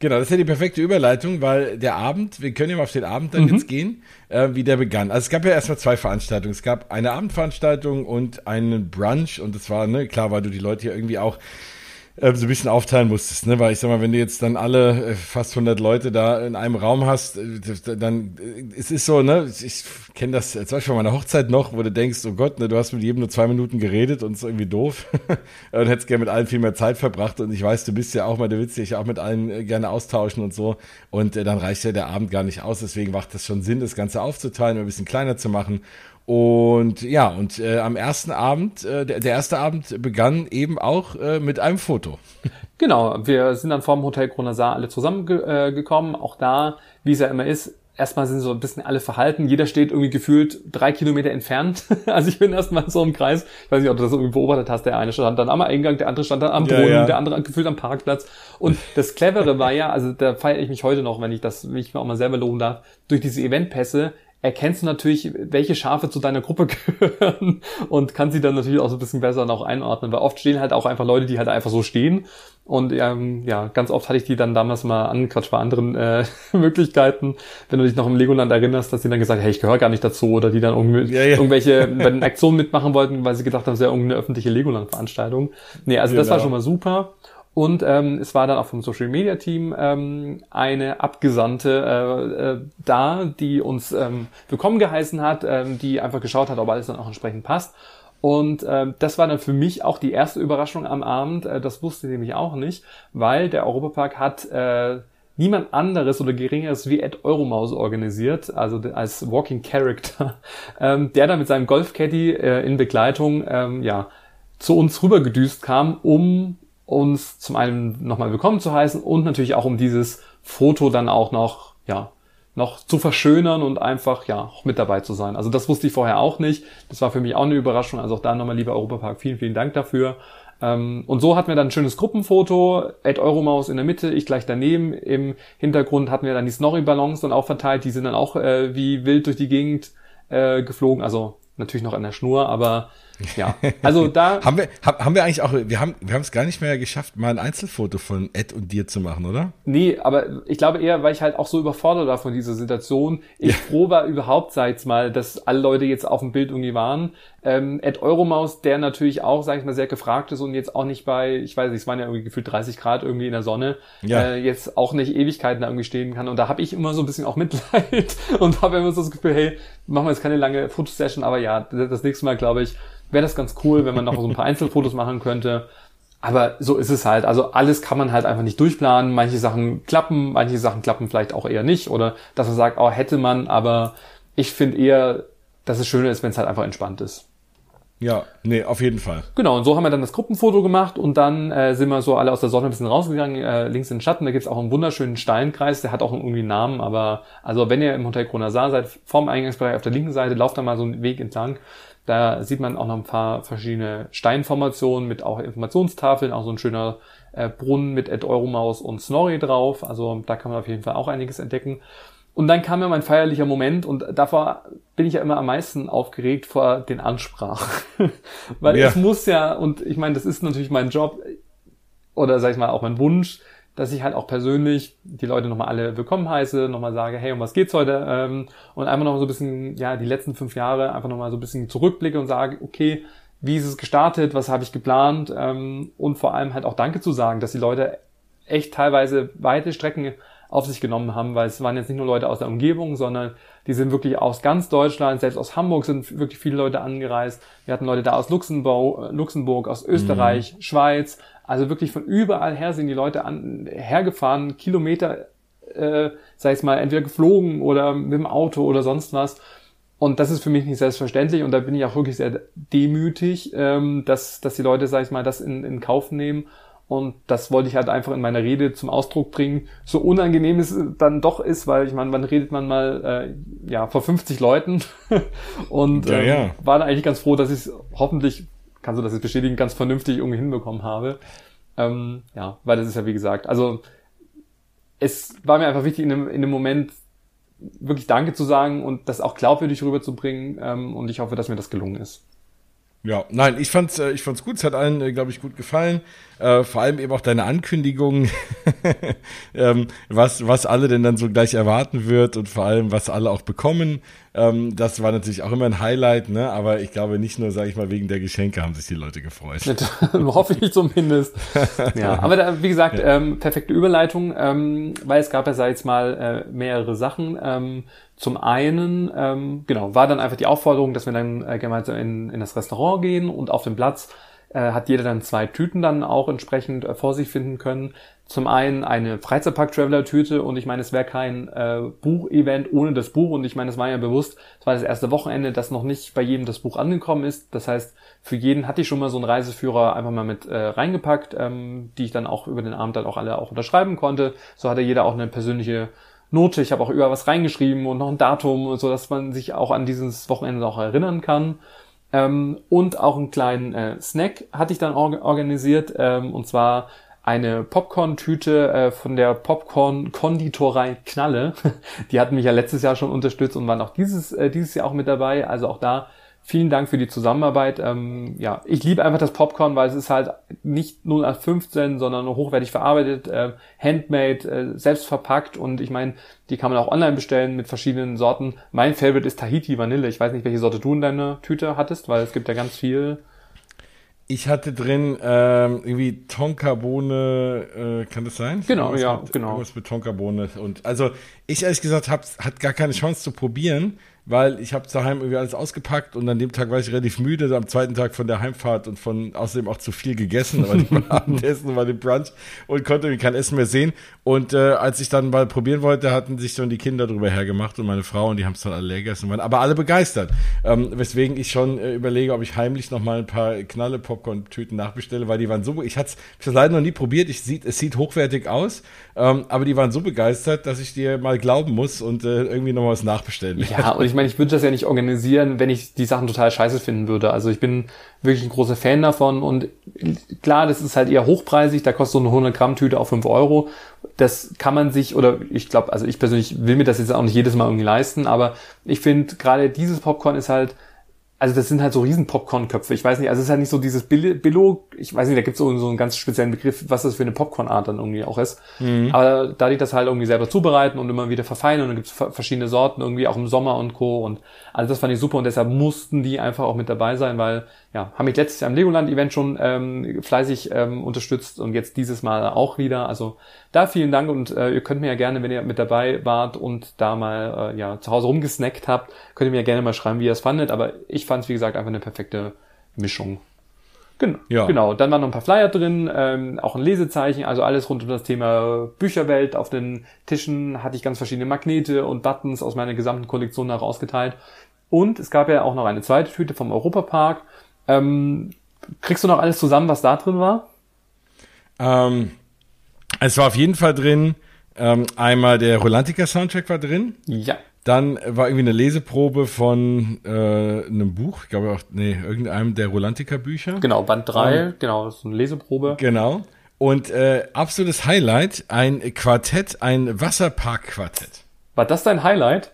Genau, das ist ja die perfekte Überleitung, weil der Abend, wir können ja mal auf den Abend dann mhm. jetzt gehen, äh, wie der begann. Also es gab ja erstmal zwei Veranstaltungen. Es gab eine Abendveranstaltung und einen Brunch und das war, ne, klar, weil du die Leute hier irgendwie auch äh, so ein bisschen aufteilen musstest, ne? Weil ich sag mal, wenn du jetzt dann alle äh, fast 100 Leute da in einem Raum hast, äh, dann äh, es ist so, ne? Ich kenne das zum Beispiel von meiner Hochzeit noch, wo du denkst, oh Gott, ne, du hast mit jedem nur zwei Minuten geredet und ist irgendwie doof. Und hättest gerne mit allen viel mehr Zeit verbracht. Und ich weiß, du bist ja auch mal, du willst dich auch mit allen gerne austauschen und so. Und äh, dann reicht ja der Abend gar nicht aus, deswegen macht das schon Sinn, das Ganze aufzuteilen, ein bisschen kleiner zu machen und ja, und äh, am ersten Abend, äh, der, der erste Abend begann eben auch äh, mit einem Foto. Genau, wir sind dann vorm Hotel Kronasar alle zusammengekommen. Äh, auch da, wie es ja immer ist, erstmal sind so ein bisschen alle verhalten. Jeder steht irgendwie gefühlt drei Kilometer entfernt. also ich bin erstmal so im Kreis. Ich weiß nicht, ob du das irgendwie beobachtet hast. Der eine stand dann am Eingang, der andere stand dann am Brunnen, ja, ja. der andere gefühlt am Parkplatz. Und das Clevere war ja, also da feiere ich mich heute noch, wenn ich das, mich auch mal selber loben darf, durch diese Eventpässe erkennst du natürlich, welche Schafe zu deiner Gruppe gehören und kannst sie dann natürlich auch so ein bisschen besser noch einordnen, weil oft stehen halt auch einfach Leute, die halt einfach so stehen und ähm, ja, ganz oft hatte ich die dann damals mal angequatscht bei anderen äh, Möglichkeiten, wenn du dich noch im Legoland erinnerst, dass sie dann gesagt, hey, ich gehöre gar nicht dazu oder die dann irgendwie ja, ja. irgendwelche bei den Aktionen mitmachen wollten, weil sie gedacht haben, es ist ja irgendeine öffentliche Legoland-Veranstaltung. Nee, also genau. das war genau. schon mal super Und ähm, es war dann auch vom Social Media Team ähm, eine Abgesandte äh, äh, da, die uns ähm, willkommen geheißen hat, ähm, die einfach geschaut hat, ob alles dann auch entsprechend passt. Und äh, das war dann für mich auch die erste Überraschung am Abend. Äh, das wusste ich nämlich auch nicht, weil der Europapark hat äh, niemand anderes oder geringeres wie Ed Euromaus organisiert, also als Walking Character, ähm, der dann mit seinem Golfcaddy äh, in Begleitung ähm, ja zu uns rübergedüst kam, um uns zum einen nochmal willkommen zu heißen und natürlich auch um dieses Foto dann auch noch, ja, noch zu verschönern und einfach, ja, auch mit dabei zu sein. Also das wusste ich vorher auch nicht. Das war für mich auch eine Überraschung. Also auch da nochmal, lieber Europapark, vielen, vielen Dank dafür. Ähm, und so hatten wir dann ein schönes Gruppenfoto, Ed Euromaus in der Mitte, ich gleich daneben. Im Hintergrund hatten wir dann die Snorri-Ballons dann auch verteilt. Die sind dann auch äh, wie wild durch die Gegend äh, geflogen. Also natürlich noch an der Schnur, aber ja, also da haben wir haben wir eigentlich auch wir haben wir haben es gar nicht mehr geschafft, mal ein Einzelfoto von Ed und dir zu machen, oder? Nee, aber ich glaube eher, weil ich halt auch so überfordert war von dieser Situation. Ich ja. froh war überhaupt seit mal, dass alle Leute jetzt auf dem Bild irgendwie waren. Ähm, Ed Euromaus, der natürlich auch, sag ich mal, sehr gefragt ist und jetzt auch nicht bei, ich weiß nicht, es waren ja irgendwie gefühlt 30 Grad irgendwie in der Sonne, ja. äh, jetzt auch nicht Ewigkeiten da irgendwie stehen kann. Und da habe ich immer so ein bisschen auch Mitleid und habe immer so das Gefühl, hey, machen wir jetzt keine lange Fotosession, aber ja, das nächste Mal, glaube ich, wäre das ganz cool, wenn man noch so ein paar Einzelfotos machen könnte. Aber so ist es halt. Also alles kann man halt einfach nicht durchplanen. Manche Sachen klappen, manche Sachen klappen vielleicht auch eher nicht. Oder dass man sagt, oh, hätte man, aber ich finde eher, dass es schöner ist, wenn es halt einfach entspannt ist. Ja, nee, auf jeden Fall. Genau, und so haben wir dann das Gruppenfoto gemacht und dann äh, sind wir so alle aus der Sonne ein bisschen rausgegangen, äh, links in den Schatten, da gibt's auch einen wunderschönen Steinkreis, der hat auch irgendwie einen Namen, aber also wenn ihr im Hotel Kronasar seid, vorm Eingangsbereich auf der linken Seite, lauft da mal so einen Weg entlang, da sieht man auch noch ein paar verschiedene Steinformationen mit auch Informationstafeln, auch so ein schöner äh, Brunnen mit Ed Euromaus und Snorri drauf. Also da kann man auf jeden Fall auch einiges entdecken. Und dann kam ja mein feierlicher Moment und davor bin ich ja immer am meisten aufgeregt vor den Ansprachen. Weil ja. es muss ja, und ich meine, das ist natürlich mein Job oder sag ich mal auch mein Wunsch, dass ich halt auch persönlich die Leute nochmal alle willkommen heiße, nochmal sage, hey, um was geht's heute? Ähm, und einfach nochmal so ein bisschen, ja, die letzten fünf Jahre einfach nochmal so ein bisschen zurückblicke und sage, okay, wie ist es gestartet, was habe ich geplant ähm, und vor allem halt auch Danke zu sagen, dass die Leute echt teilweise weite Strecken auf sich genommen haben, weil es waren jetzt nicht nur Leute aus der Umgebung, sondern die sind wirklich aus ganz Deutschland, selbst aus Hamburg sind wirklich viele Leute angereist. Wir hatten Leute da aus Luxemburg, Luxemburg aus Österreich, mhm. Schweiz, also wirklich von überall her sind die Leute an, hergefahren, Kilometer, äh, sei es mal, entweder geflogen oder mit dem Auto oder sonst was. Und das ist für mich nicht selbstverständlich und da bin ich auch wirklich sehr demütig, ähm, dass, dass die Leute, sag ich mal, das in, in Kauf nehmen. Und das wollte ich halt einfach in meiner Rede zum Ausdruck bringen. So unangenehm es dann doch ist, weil ich meine, wann redet man mal äh, ja vor 50 Leuten? und ja, ähm, ja. war da eigentlich ganz froh, dass ich es hoffentlich kannst du das jetzt bestätigen, ganz vernünftig irgendwie hinbekommen habe. Ähm, ja, weil das ist ja wie gesagt, also es war mir einfach wichtig, in einem, in einem Moment wirklich Danke zu sagen und das auch glaubwürdig rüberzubringen. Ähm, und ich hoffe, dass mir das gelungen ist. Ja, nein, ich fand's, äh, ich fand's gut. Es hat allen, äh, glaube ich, gut gefallen. Äh, vor allem eben auch deine Ankündigung, ähm, was, was alle denn dann so gleich erwarten wird und vor allem, was alle auch bekommen. Ähm, das war natürlich auch immer ein Highlight, ne? Aber ich glaube nicht nur, sage ich mal, wegen der Geschenke haben sich die Leute gefreut. Hoffe ich zumindest. ja, aber da, wie gesagt, ja. ähm, perfekte Überleitung, ähm, weil es gab ja, sag ich mal, äh, mehrere Sachen. Zum einen, ähm, genau, war dann einfach die Aufforderung, dass wir dann äh, gemeinsam in, in das Restaurant gehen und auf dem Platz äh, hat jeder dann zwei Tüten dann auch entsprechend äh, vor sich finden können. Zum einen eine Freizeitpark-Traveler-Tüte und ich meine, es wäre kein äh, Buchevent ohne das Buch und ich meine, es war ja bewusst, es war das erste Wochenende, dass noch nicht bei jedem das Buch angekommen ist. Das heißt, für jeden hatte ich schon mal so einen Reiseführer einfach mal mit äh, reingepackt, ähm, die ich dann auch über den Abend dann auch alle auch unterschreiben konnte. So hatte jeder auch eine persönliche Note. Ich habe auch über was reingeschrieben und noch ein Datum, so dass man sich auch an dieses Wochenende auch erinnern kann. Ähm, und auch einen kleinen äh, Snack hatte ich dann or organisiert, ähm, und zwar eine Popcorn-Tüte äh, von der Popcorn-Konditorei Knalle. Die hatten mich ja letztes Jahr schon unterstützt und waren auch dieses, äh, dieses Jahr auch mit dabei. Also auch da Vielen Dank für die Zusammenarbeit. Ähm, ja, ich liebe einfach das Popcorn, weil es ist halt nicht 0815, sondern hochwertig verarbeitet, äh, handmade, äh, selbst verpackt und ich meine, die kann man auch online bestellen mit verschiedenen Sorten. Mein Favorite ist Tahiti Vanille. Ich weiß nicht, welche Sorte du in deiner Tüte hattest, weil es gibt ja ganz viel. Ich hatte drin ähm, irgendwie Tonkabohne, äh, kann das sein? Genau, irgendwas ja, mit, genau. Irgendwas mit Tonkabohne. Und also ich ehrlich gesagt hab, hat gar keine Chance zu probieren, weil ich habe daheim irgendwie alles ausgepackt und an dem Tag war ich relativ müde, am zweiten Tag von der Heimfahrt und von außerdem auch zu viel gegessen, aber dem Abendessen war dem Brunch und konnte irgendwie kein Essen mehr sehen. Und äh, als ich dann mal probieren wollte, hatten sich schon die Kinder drüber hergemacht und meine Frau und die haben es dann alle leer gegessen, waren aber alle begeistert. Ähm, weswegen ich schon äh, überlege, ob ich heimlich noch mal ein paar Knalle Popcorn-Tüten nachbestelle, weil die waren so, ich hatte es leider noch nie probiert, ich sieht, es sieht hochwertig aus, ähm, aber die waren so begeistert, dass ich dir mal glauben muss und äh, irgendwie noch mal was nachbestellen. Ja, und ich meine, ich würde das ja nicht organisieren, wenn ich die Sachen total scheiße finden würde. Also ich bin wirklich ein großer Fan davon und klar, das ist halt eher hochpreisig, da kostet so eine 100 Gramm Tüte auch 5 Euro. Das kann man sich, oder ich glaube, also ich persönlich will mir das jetzt auch nicht jedes Mal irgendwie leisten, aber ich finde gerade dieses Popcorn ist halt, also das sind halt so riesen Popcorn-Köpfe. Ich weiß nicht, also es ist halt nicht so dieses Bill- Billo, ich weiß nicht, da gibt es so, so einen ganz speziellen Begriff, was das für eine Popcorn-Art dann irgendwie auch ist. Aber da die das halt irgendwie selber zubereiten und immer wieder verfeinern und dann gibt es verschiedene Sorten, irgendwie auch im Sommer und Co. Und also das fand ich super und deshalb mussten die einfach auch mit dabei sein, weil ja, haben mich letztes Jahr im Legoland-Event schon ähm, fleißig ähm, unterstützt und jetzt dieses Mal auch wieder. Also da vielen Dank und äh, ihr könnt mir ja gerne, wenn ihr mit dabei wart und da mal äh, ja zu Hause rumgesnackt habt, könnt ihr mir ja gerne mal schreiben, wie ihr es fandet. Aber ich fand es, wie gesagt, einfach eine perfekte Mischung. Genau, Ja. genau. Dann waren noch ein paar Flyer drin, ähm, auch ein Lesezeichen, also alles rund um das Thema Bücherwelt. Auf den Tischen hatte ich ganz verschiedene Magnete und Buttons aus meiner gesamten Kollektion herausgeteilt. Und es gab ja auch noch eine zweite Tüte vom Europapark. Ähm, kriegst du noch alles zusammen, was da drin war? Ähm, es war auf jeden Fall drin, ähm, einmal der Rolantica Soundtrack war drin, Ja. dann war irgendwie eine Leseprobe von äh, einem Buch, ich glaube auch, nee, irgendeinem der Rolantica Bücher. Genau, Band 3, genau, das ist eine Leseprobe. Genau. Und äh, absolutes Highlight, ein Quartett, ein Wasserpark-Quartett. War das dein Highlight?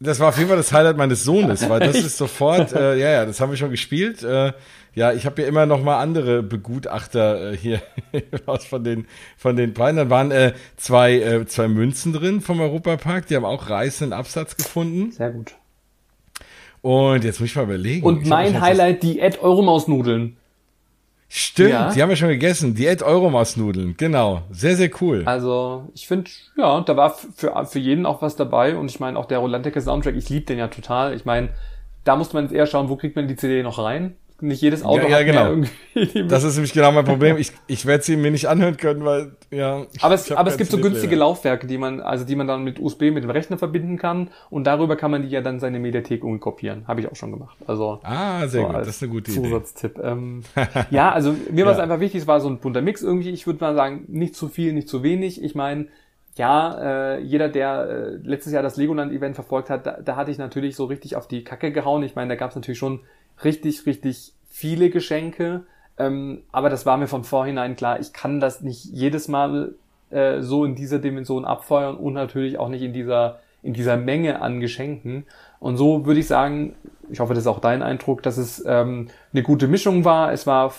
Das war auf jeden Fall das Highlight meines Sohnes, weil das ist sofort, äh, ja, ja, das haben wir schon gespielt. Äh, ja, ich habe ja immer noch mal andere Begutachter äh, hier aus von den von den beiden. Dann waren äh, zwei äh, zwei Münzen drin vom Europapark, die haben auch reißenden Absatz gefunden. Sehr gut. Und jetzt muss ich mal überlegen. Und mein Highlight, die Ed Euromaus-Nudeln. das- Stimmt, Ja. die haben wir schon gegessen. Die Ed Euromaus-Nudeln, genau. Sehr, sehr cool. Also, ich finde, ja, da war für, für jeden auch was dabei. Und ich meine, auch der Rolantica Soundtrack, ich liebe den ja total. Ich meine, da muss man jetzt eher schauen, wo kriegt man die CD noch rein? Nicht jedes Auto Ja, ja, genau. Das ist nämlich genau mein Problem. Ich, ich werde sie mir nicht anhören können, weil, ja. aber es, aber es gibt so günstige Laufwerke, die man, also die man dann mit USB mit dem Rechner verbinden kann und darüber kann man die ja dann seine Mediathek irgendwie kopieren. Habe ich auch schon gemacht. Also Ah, sehr so gut. Das ist eine gute Idee. Zusatztipp. Ähm, ja, also mir war es Ja. einfach wichtig, es war so ein bunter Mix irgendwie. Ich würde mal sagen, nicht zu viel, nicht zu wenig. Ich meine, ja, äh, jeder, der äh, letztes Jahr das Legoland-Event verfolgt hat, da, da hatte ich natürlich so richtig auf die Kacke gehauen. Ich meine, da gab es natürlich schon richtig, richtig viele Geschenke. Ähm, aber das war mir von vorhinein klar, ich kann das nicht jedes Mal äh, so in dieser Dimension abfeuern und natürlich auch nicht in dieser, in dieser Menge an Geschenken. Und so würde ich sagen, ich hoffe, das ist auch dein Eindruck, dass es ähm, eine gute Mischung war. Es war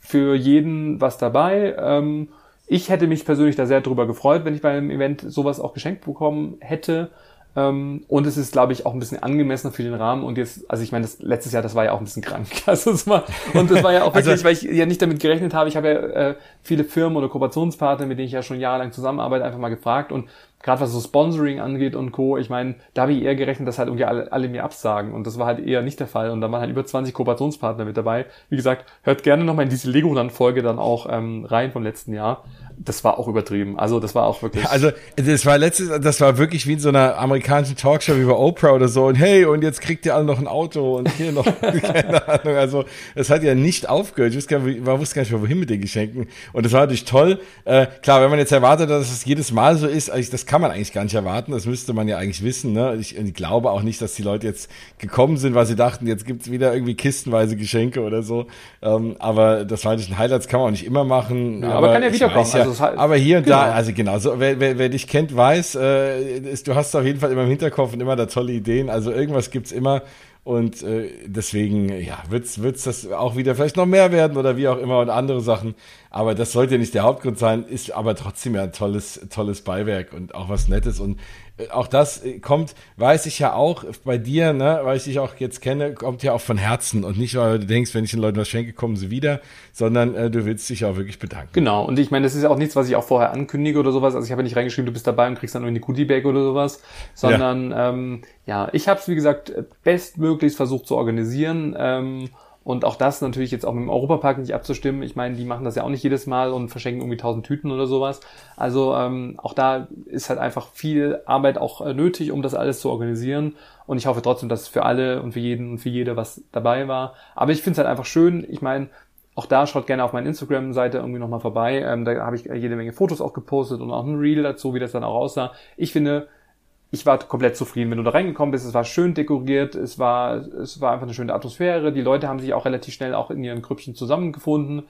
für jeden was dabei. Ähm, ich hätte mich persönlich da sehr drüber gefreut, wenn ich beim Event sowas auch geschenkt bekommen hätte. Ähm, und es ist, glaube ich, auch ein bisschen angemessener für den Rahmen. Und jetzt, also ich meine, das letztes Jahr, das war ja auch ein bisschen krank. Also es war, und das war ja auch Also- wirklich, weil ich ja nicht damit gerechnet habe. Ich habe ja äh, viele Firmen oder Kooperationspartner, mit denen ich ja schon jahrelang zusammenarbeite, einfach mal gefragt. Und gerade was so Sponsoring angeht und Co., ich meine, da habe ich eher gerechnet, dass halt irgendwie alle, alle mir absagen. Und das war halt eher nicht der Fall. Und da waren halt über 20 Kooperationspartner mit dabei. Wie gesagt, hört gerne nochmal in diese Legoland-Folge dann auch ähm, rein vom letzten Jahr. Das war auch übertrieben. Also das war auch wirklich. Also, das war letztes, das war wirklich wie in so einer amerikanischen Talkshow wie bei Oprah oder so. Und hey, und jetzt kriegt ihr alle noch ein Auto und hier noch, keine Ahnung. Also, es hat ja nicht aufgehört. Ich wusste gar nicht, man wusste gar nicht mehr, wohin mit den Geschenken. Und das war natürlich toll. Äh, klar, wenn man jetzt erwartet, dass es jedes Mal so ist, also das kann man eigentlich gar nicht erwarten. Das müsste man ja eigentlich wissen. Ne? Ich, ich glaube auch nicht, dass die Leute jetzt gekommen sind, weil sie dachten, jetzt gibt's wieder irgendwie kistenweise Geschenke oder so. Ähm, aber das war natürlich ein Highlight, das kann man auch nicht immer machen. Ja, aber kann ja ich wiederkommen. Ja, Also hat- aber hier und Genau. da, also genau, so, wer, wer, wer dich kennt, weiß, äh, ist, du hast auf jeden Fall immer im Hinterkopf und immer da tolle Ideen. Also irgendwas gibt's immer. Und äh, deswegen, ja, wird's wird's das auch wieder vielleicht noch mehr werden oder wie auch immer und andere Sachen. Aber das sollte nicht der Hauptgrund sein, ist aber trotzdem ja ein tolles, tolles Beiwerk und auch was Nettes. Und auch das äh, kommt, weiß ich ja auch bei dir, ne, weil ich dich auch jetzt kenne, kommt ja auch von Herzen und nicht, weil du denkst, wenn ich den Leuten was schenke, kommen sie wieder, sondern äh, du willst dich auch wirklich bedanken. Genau, und ich meine, das ist ja auch nichts, was ich auch vorher ankündige oder sowas. Also ich habe ja nicht reingeschrieben, du bist dabei und kriegst dann irgendwie eine Goodie Bag oder sowas, sondern ja, ähm, ja ich habe es wie gesagt bestmöglichst versucht zu organisieren. Ähm, und auch das natürlich jetzt auch mit dem Europapark nicht abzustimmen. Ich meine, die machen das ja auch nicht jedes Mal und verschenken irgendwie tausend Tüten oder sowas. Also ähm, auch da ist halt einfach viel Arbeit auch äh, nötig, um das alles zu organisieren. Und ich hoffe trotzdem, dass für alle und für jeden und für jede was dabei war. Aber ich finde es halt einfach schön. Ich meine, auch da schaut gerne auf meine Instagram-Seite irgendwie nochmal vorbei. Ähm, da habe ich jede Menge Fotos auch gepostet und auch ein Reel dazu, wie das dann auch aussah. Ich finde, ich war komplett zufrieden, wenn du da reingekommen bist. Es war schön dekoriert, es war, es war einfach eine schöne Atmosphäre. Die Leute haben sich auch relativ schnell auch in ihren Grüppchen zusammengefunden.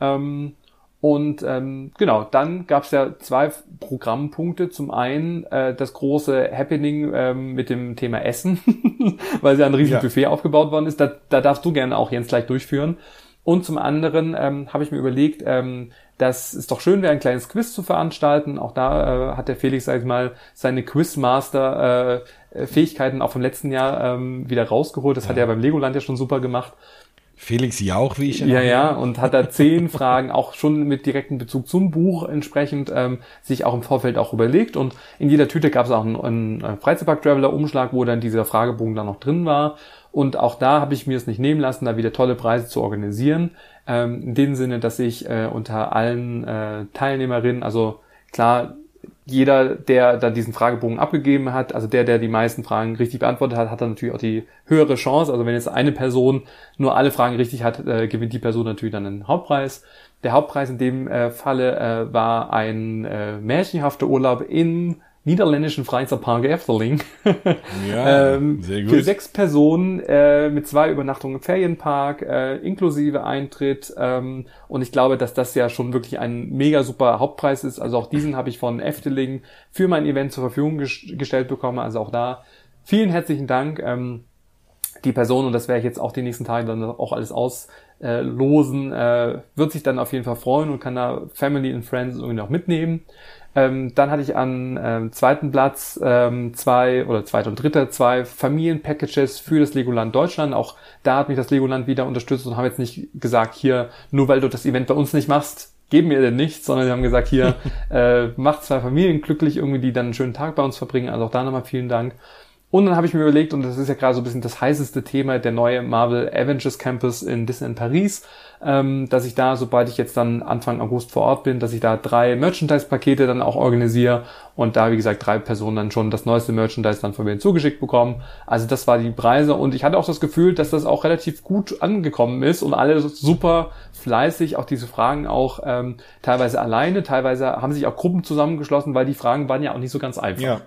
Ähm, und ähm, genau, dann gab es ja zwei Programmpunkte. Zum einen äh, das große Happening ähm, mit dem Thema Essen, weil ja ein riesiges ja. Buffet aufgebaut worden ist. Da, da darfst du gerne auch Jens gleich durchführen. Und zum anderen ähm, habe ich mir überlegt, ähm, dass es doch schön wäre, ein kleines Quiz zu veranstalten. Auch da äh, hat der Felix, sag ich mal, seine Quizmaster-Fähigkeiten äh, auch vom letzten Jahr ähm, wieder rausgeholt. Das ja. hat er beim Legoland ja schon super gemacht. Felix Jauch, wie ich Ja, ja, und hat da zehn Fragen auch schon mit direktem Bezug zum Buch entsprechend ähm, sich auch im Vorfeld auch überlegt. Und in jeder Tüte gab es auch einen, einen Freizeitpark-Traveler-Umschlag, wo dann dieser Fragebogen dann noch drin war. Und auch da habe ich mir es nicht nehmen lassen, da wieder tolle Preise zu organisieren. Ähm, in dem Sinne, dass ich äh, unter allen äh, Teilnehmerinnen, also klar, jeder, der da diesen Fragebogen abgegeben hat, also der, der die meisten Fragen richtig beantwortet hat, hat dann natürlich auch die höhere Chance. Also wenn jetzt eine Person nur alle Fragen richtig hat, äh, gewinnt die Person natürlich dann einen Hauptpreis. Der Hauptpreis in dem äh, Falle äh, war ein äh, märchenhafter Urlaub in niederländischen Freizeitpark Efteling. ja, ähm, sehr gut. Für sechs Personen äh, mit zwei Übernachtungen im Ferienpark, äh, inklusive Eintritt. Ähm, und ich glaube, dass das ja schon wirklich ein mega super Hauptpreis ist. Also auch diesen habe ich von Efteling für mein Event zur Verfügung ges gestellt bekommen. Also auch da vielen herzlichen Dank. Ähm, die Person, und das werde ich jetzt auch die nächsten Tage dann auch alles auslosen, äh, wird sich dann auf jeden Fall freuen und kann da Family and Friends irgendwie noch mitnehmen. Ähm, dann hatte ich an ähm, zweiten Platz ähm, zwei oder zweiter und dritter zwei Familienpackages für das Legoland Deutschland. Auch da hat mich das Legoland wieder unterstützt und haben jetzt nicht gesagt, hier, nur weil du das Event bei uns nicht machst, geben wir denn nichts, sondern sie haben gesagt, hier, äh, macht zwei Familien glücklich, irgendwie, die dann einen schönen Tag bei uns verbringen. Also auch da nochmal vielen Dank. Und dann habe ich mir überlegt, und das ist ja gerade so ein bisschen das heißeste Thema, der neue Marvel Avengers Campus in Disneyland Paris, ähm, dass ich da, sobald ich jetzt dann Anfang August vor Ort bin, dass ich da drei Merchandise-Pakete dann auch organisiere und da, wie gesagt, drei Personen dann schon das neueste Merchandise dann von mir zugeschickt bekommen. Also das war die Preise und ich hatte auch das Gefühl, dass das auch relativ gut angekommen ist und alle super fleißig auch diese Fragen auch ähm, teilweise alleine, teilweise haben sich auch Gruppen zusammengeschlossen, weil die Fragen waren ja auch nicht so ganz einfach. Ja.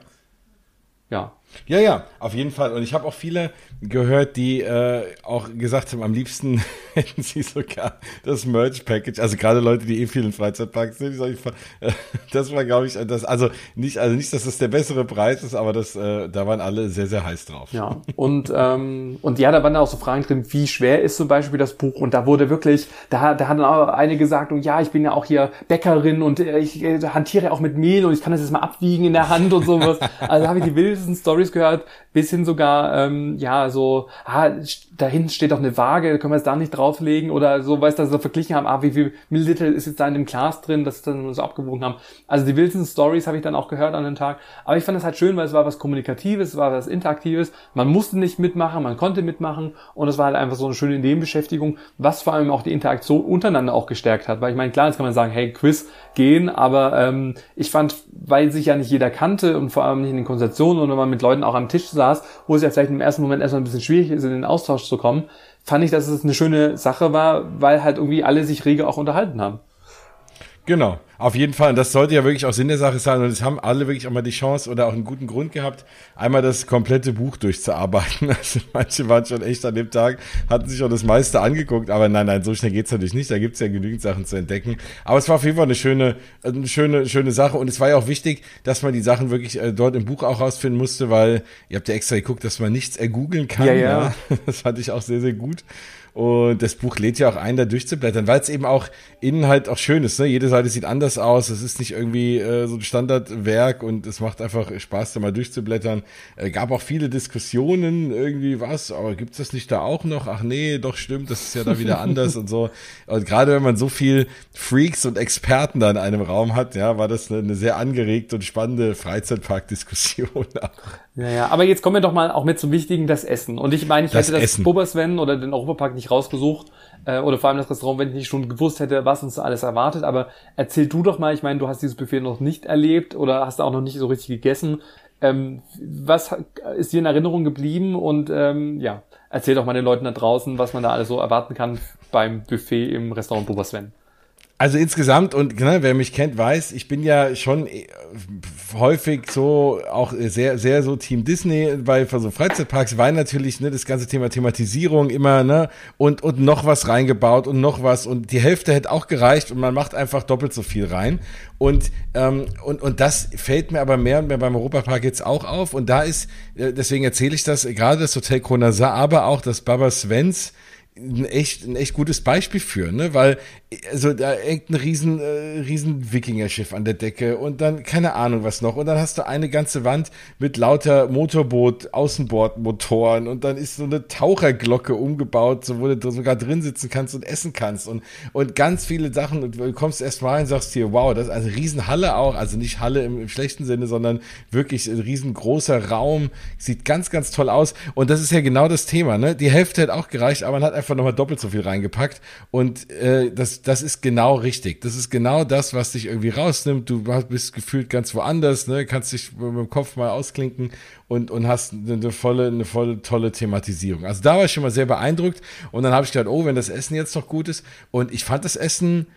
Ja. Ja, ja, auf jeden Fall. Und ich habe auch viele gehört, die äh, auch gesagt haben, am liebsten hätten sie sogar das Merch-Package. Also gerade Leute, die eh viel in Freizeitparks sind. Ich, äh, das war, glaube ich, das, also nicht, also nicht, dass das der bessere Preis ist, aber das, äh, da waren alle sehr, sehr heiß drauf. Ja. Und ähm, und ja, da waren auch so Fragen drin, wie schwer ist zum Beispiel das Buch? Und da wurde wirklich, da, da dann auch eine gesagt, und ja, ich bin ja auch hier Bäckerin und äh, ich äh, hantiere auch mit Mehl und ich kann das jetzt mal abwiegen in der Hand und sowas. Also habe ich die wildesten Stories gehört, bis hin sogar, ähm, ja, so, ah, da hinten steht doch eine Waage, können wir es da nicht drauflegen oder so, weißt du, so verglichen haben, ah, wie viel Milliliter ist jetzt da in dem Glas drin, dass sie dann so abgewogen haben. Also die wildesten Stories habe ich dann auch gehört an dem Tag. Aber ich fand es halt schön, weil es war was Kommunikatives, es war was Interaktives. Man musste nicht mitmachen, man konnte mitmachen und es war halt einfach so eine schöne Nebenbeschäftigung, was vor allem auch die Interaktion untereinander auch gestärkt hat. Weil ich meine, klar, jetzt kann man sagen, hey, Quiz gehen, aber ähm, ich fand, weil sich ja nicht jeder kannte und vor allem nicht in den Konversationen und wenn man mit Leuten auch am Tisch saß, wo es ja vielleicht im ersten Moment erstmal ein bisschen schwierig ist, in den Austausch zu kommen, fand ich, dass es eine schöne Sache war, weil halt irgendwie alle sich rege auch unterhalten haben. Genau. Auf jeden Fall, und das sollte ja wirklich auch Sinn der Sache sein. Und es haben alle wirklich auch mal die Chance oder auch einen guten Grund gehabt, einmal das komplette Buch durchzuarbeiten. Also manche waren schon echt an dem Tag, hatten sich auch das meiste angeguckt, aber nein, nein, so schnell geht's natürlich nicht. Da gibt's ja genügend Sachen zu entdecken. Aber es war auf jeden Fall eine schöne, eine schöne, schöne Sache. Und es war ja auch wichtig, dass man die Sachen wirklich äh, dort im Buch auch rausfinden musste, weil ihr habt ja extra geguckt, dass man nichts ergoogeln kann. Ja, ja. ja. Das fand ich auch sehr, sehr gut. Und das Buch lädt ja auch ein, da durchzublättern, weil es eben auch innen halt auch schön ist. Ne? Jede Seite sieht anders aus. Es ist nicht irgendwie äh, so ein Standardwerk und es macht einfach Spaß, da mal durchzublättern. Äh, gab auch viele Diskussionen, irgendwie was, aber gibt's das nicht da auch noch? Ach nee, doch stimmt, das ist ja da wieder anders und so. Und gerade wenn man so viel Freaks und Experten da in einem Raum hat, ja, war das eine, eine sehr angeregte und spannende Freizeitparkdiskussion. Ja, ja, aber jetzt kommen wir doch mal auch mit zum Wichtigen, das Essen. Und ich meine, ich Das hätte das Essen. Boba Sven oder den Europapark nicht rausgesucht äh, oder vor allem das Restaurant, wenn ich nicht schon gewusst hätte, was uns alles erwartet. Aber erzähl du doch mal, ich meine, du hast dieses Buffet noch nicht erlebt oder hast auch noch nicht so richtig gegessen. Ähm, was ist dir in Erinnerung geblieben? Und ähm, ja, erzähl doch mal den Leuten da draußen, was man da alles so erwarten kann beim Buffet im Restaurant Boba Sven. Also insgesamt, und ne, wer mich kennt, weiß, ich bin ja schon äh, häufig so auch sehr, sehr so Team Disney bei so Freizeitparks, weil natürlich ne, das ganze Thema Thematisierung immer, ne, und, und noch was reingebaut und noch was und die Hälfte hätte auch gereicht und man macht einfach doppelt so viel rein. Und, ähm, und, und das fällt mir aber mehr und mehr beim Europapark jetzt auch auf. Und da ist, äh, deswegen erzähle ich das, gerade das Hotel Kronasar, aber auch das Baba Svens, ein echt, ein echt gutes Beispiel für, ne? Weil also da hängt ein riesen, äh, riesen Wikingerschiff an der Decke und dann keine Ahnung was noch. Und dann hast du eine ganze Wand mit lauter Motorboot, Außenbordmotoren und dann ist so eine Taucherglocke umgebaut, so wo du sogar drin sitzen kannst und essen kannst und und ganz viele Sachen. Und du kommst erst mal rein und sagst hier, wow, das ist eine Riesenhalle auch, also nicht Halle im, im schlechten Sinne, sondern wirklich ein riesengroßer Raum, sieht ganz, ganz toll aus. Und das ist ja genau das Thema, ne? Die Hälfte hat auch gereicht, aber man hat einfach nochmal doppelt so viel reingepackt und äh, das, das ist genau richtig. Das ist genau das, was dich irgendwie rausnimmt. Du bist gefühlt ganz woanders, ne? kannst dich mit dem Kopf mal ausklinken und, und hast eine, eine volle, eine volle tolle Thematisierung. Also da war ich schon mal sehr beeindruckt und dann habe ich gedacht, oh, wenn das Essen jetzt noch gut ist und ich fand das Essen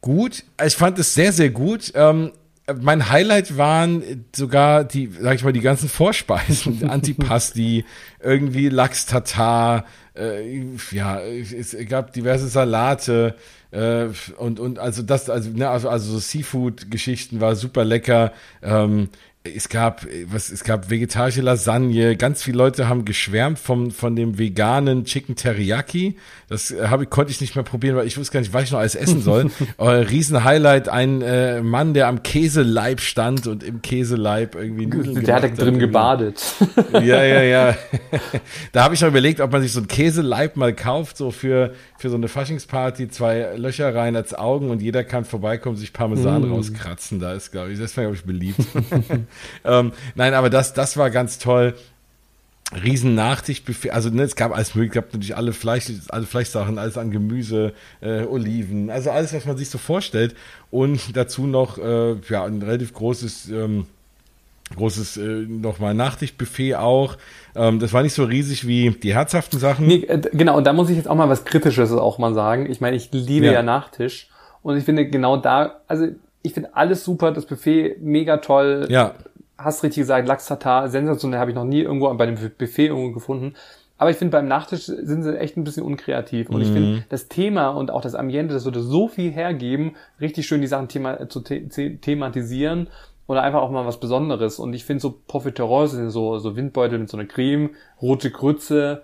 gut. Ich fand es sehr, sehr gut. Ähm, mein Highlight waren sogar die, sag ich mal, die ganzen Vorspeisen, Antipasti, irgendwie Lachs Tatar, äh, ja, es gab diverse Salate äh, und und also das, also ne, also, also so Seafood-Geschichten war super lecker. Ähm, es gab was es gab vegetarische Lasagne ganz viele Leute haben geschwärmt vom von dem veganen Chicken Teriyaki das habe ich konnte ich nicht mehr probieren weil ich wusste gar nicht was ich noch alles essen soll aber riesen Highlight ein äh, Mann der am Käseleib stand und im Käseleib irgendwie Nudeln Der hat drin irgendwie. gebadet. ja, ja, ja. da habe ich noch überlegt, ob man sich so ein Käseleib mal kauft, so für, für so eine Faschingsparty, zwei Löcher rein als Augen und jeder kann vorbeikommen, sich Parmesan rauskratzen. Da ist, glaube ich, das wäre, glaube ich, beliebt. Ähm, nein, aber das, das war ganz toll. Riesen Nachtischbuffet, also ne, es gab alles mögliche, es gab natürlich alle Fleisch, alle Fleischsachen, alles an Gemüse, äh, Oliven, also alles, was man sich so vorstellt. Und dazu noch äh, ja, ein relativ großes ähm, großes äh, nochmal Nachtischbuffet auch. Ähm, das war nicht so riesig wie die herzhaften Sachen. Nee, äh, genau, und da muss ich jetzt auch mal was Kritisches auch mal sagen. Ich meine, ich liebe Ja. ja, Nachtisch. Und ich finde genau da, also ich finde alles super, das Buffet mega toll. Ja, Hast richtig gesagt, Lachs Tatar, sensationell, habe ich noch nie irgendwo bei einem Buffet irgendwo gefunden. Aber ich finde, beim Nachtisch sind sie echt ein bisschen unkreativ. Und ich Mhm. finde, das Thema und auch das Ambiente, das würde so viel hergeben, richtig schön die Sachen thema zu the the thematisieren oder einfach auch mal was Besonderes. Und ich finde so Profiteroles sind so, so Windbeutel mit so einer Creme, rote Grütze,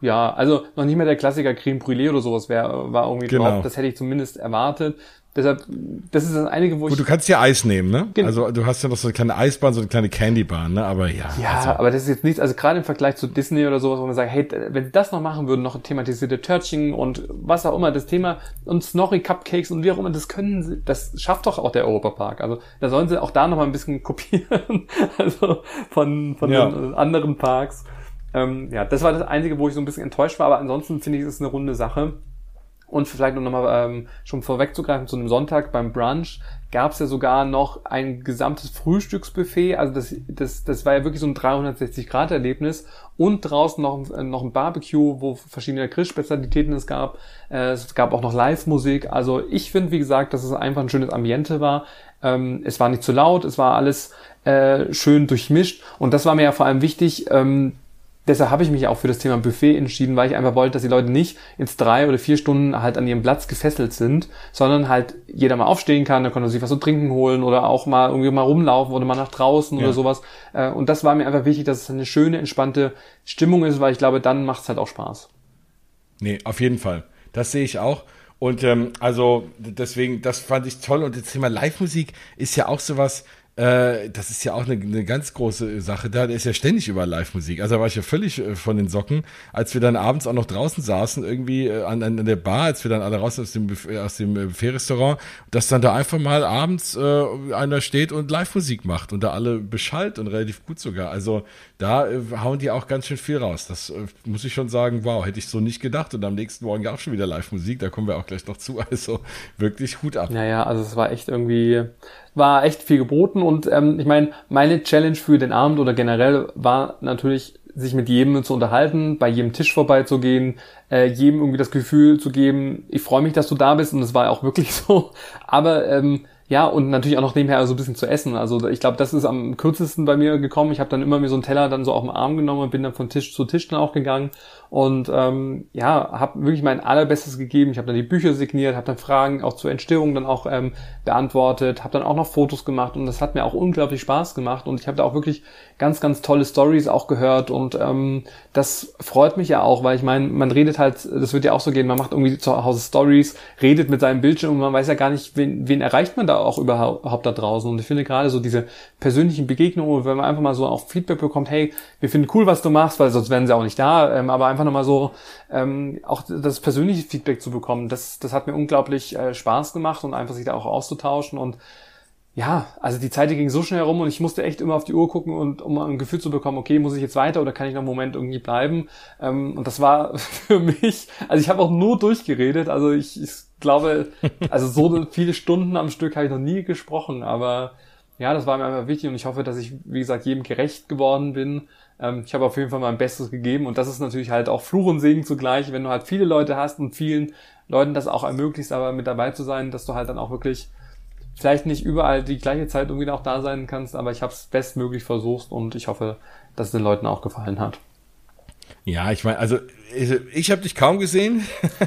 ja, also noch nicht mehr der Klassiker Creme Brûlée oder sowas wär, war irgendwie Genau. drauf. Das hätte ich zumindest erwartet. Deshalb, das ist das Einige, wo gut, ich... du kannst ja Eis nehmen, ne? Genau. Also du hast ja noch so eine kleine Eisbahn, so eine kleine Candybahn, ne? Aber ja. Ja, also, aber das ist jetzt nichts, also gerade im Vergleich zu Disney oder sowas, wo man sagt, hey, wenn sie das noch machen würden, noch thematisierte Törtchen und was auch immer, das Thema und Snorri Cupcakes und wie auch immer, das können sie, das schafft doch auch der Europapark. Also da sollen sie auch da noch mal ein bisschen kopieren, also von, von Ja. den anderen Parks. Ähm, ja, das war das Einzige, wo ich so ein bisschen enttäuscht war, aber ansonsten finde ich, es ist eine runde Sache. Und vielleicht noch mal ähm, schon vorwegzugreifen zu einem Sonntag beim Brunch gab es ja sogar noch ein gesamtes Frühstücksbuffet. Also das, das, das war ja wirklich so ein 360-Grad-Erlebnis. Und draußen noch, noch ein Barbecue, wo verschiedene Grillspezialitäten es gab. Äh, es gab auch noch Live-Musik. Also ich finde, wie gesagt, dass es einfach ein schönes Ambiente war. Ähm, es war nicht zu laut, es war alles äh, schön durchmischt. Und das war mir ja vor allem wichtig, ähm, deshalb habe ich mich auch für das Thema Buffet entschieden, weil ich einfach wollte, dass die Leute nicht ins drei oder vier Stunden halt an ihrem Platz gefesselt sind, sondern halt jeder mal aufstehen kann, dann konnte sich was zu trinken holen oder auch mal irgendwie mal rumlaufen oder mal nach draußen ja. oder sowas. Äh, und das war mir einfach wichtig, dass es eine schöne, entspannte Stimmung ist, weil ich glaube, dann macht es halt auch Spaß. Nee, auf jeden Fall. Das sehe ich auch. Und ähm, also deswegen, das fand ich toll. Und das Thema Live-Musik ist ja auch sowas, äh, das ist ja auch eine, eine, ganz große Sache. Da ist ja ständig über Live-Musik. Also da war ich ja völlig äh, von den Socken, als wir dann abends auch noch draußen saßen, irgendwie äh, an, an der Bar, als wir dann alle raus aus dem, aus dem Buffet-Restaurant, dass dann da einfach mal abends äh, einer steht und Live-Musik macht und da alle beschallt und relativ gut sogar. Also da äh, hauen die auch ganz schön viel raus. Das äh, muss ich schon sagen, wow, hätte ich so nicht gedacht. Und am nächsten Morgen ja auch schon wieder Live-Musik, da kommen wir auch gleich noch zu. Also wirklich Hut ab. Naja, also es war echt irgendwie, war echt viel geboten. Und ähm, ich meine, meine Challenge für den Abend oder generell war natürlich, sich mit jedem zu unterhalten, bei jedem Tisch vorbeizugehen, äh, jedem irgendwie das Gefühl zu geben, ich freue mich, dass du da bist und es war auch wirklich so. Aber ähm, ja, und natürlich auch noch nebenher so ein bisschen zu essen. Also ich glaube, das ist am kürzesten bei mir gekommen. Ich habe dann immer mir so einen Teller dann so auf den Arm genommen und bin dann von Tisch zu Tisch dann auch gegangen und ähm, ja, habe wirklich mein allerbestes gegeben. Ich habe dann die Bücher signiert, habe dann Fragen auch zur Entstehung dann auch ähm, beantwortet, habe dann auch noch Fotos gemacht. Und das hat mir auch unglaublich Spaß gemacht. Und ich habe da auch wirklich ganz, ganz tolle Stories auch gehört. Und ähm, das freut mich ja auch, weil ich meine, man redet halt, das wird ja auch so gehen, man macht irgendwie zu Hause Stories, redet mit seinem Bildschirm und man weiß ja gar nicht, wen, wen erreicht man da auch überhaupt da draußen. Und ich finde gerade so diese persönlichen Begegnungen, wenn man einfach mal so auch Feedback bekommt, hey, wir finden cool, was du machst, weil sonst wären sie auch nicht da, ähm, aber einfach einfach nochmal so ähm, auch das persönliche Feedback zu bekommen. Das, das hat mir unglaublich äh, Spaß gemacht und einfach sich da auch auszutauschen und ja, also die Zeit die ging so schnell herum und ich musste echt immer auf die Uhr gucken und um ein Gefühl zu bekommen, okay, muss ich jetzt weiter oder kann ich noch einen Moment irgendwie bleiben? Ähm, und das war für mich, also ich habe auch nur durchgeredet, also ich, ich glaube, also so viele Stunden am Stück habe ich noch nie gesprochen, aber ja, das war mir einfach wichtig und ich hoffe, dass ich, wie gesagt, jedem gerecht geworden bin ähm, ich habe auf jeden Fall mein Bestes gegeben und das ist natürlich halt auch Fluch und Segen zugleich, wenn du halt viele Leute hast und vielen Leuten das auch ermöglicht, aber mit dabei zu sein, dass du halt dann auch wirklich vielleicht nicht überall die gleiche Zeit irgendwie auch da sein kannst, aber ich habe es bestmöglich versucht und ich hoffe, dass es den Leuten auch gefallen hat. Ja, ich meine, also ich, ich habe dich kaum gesehen,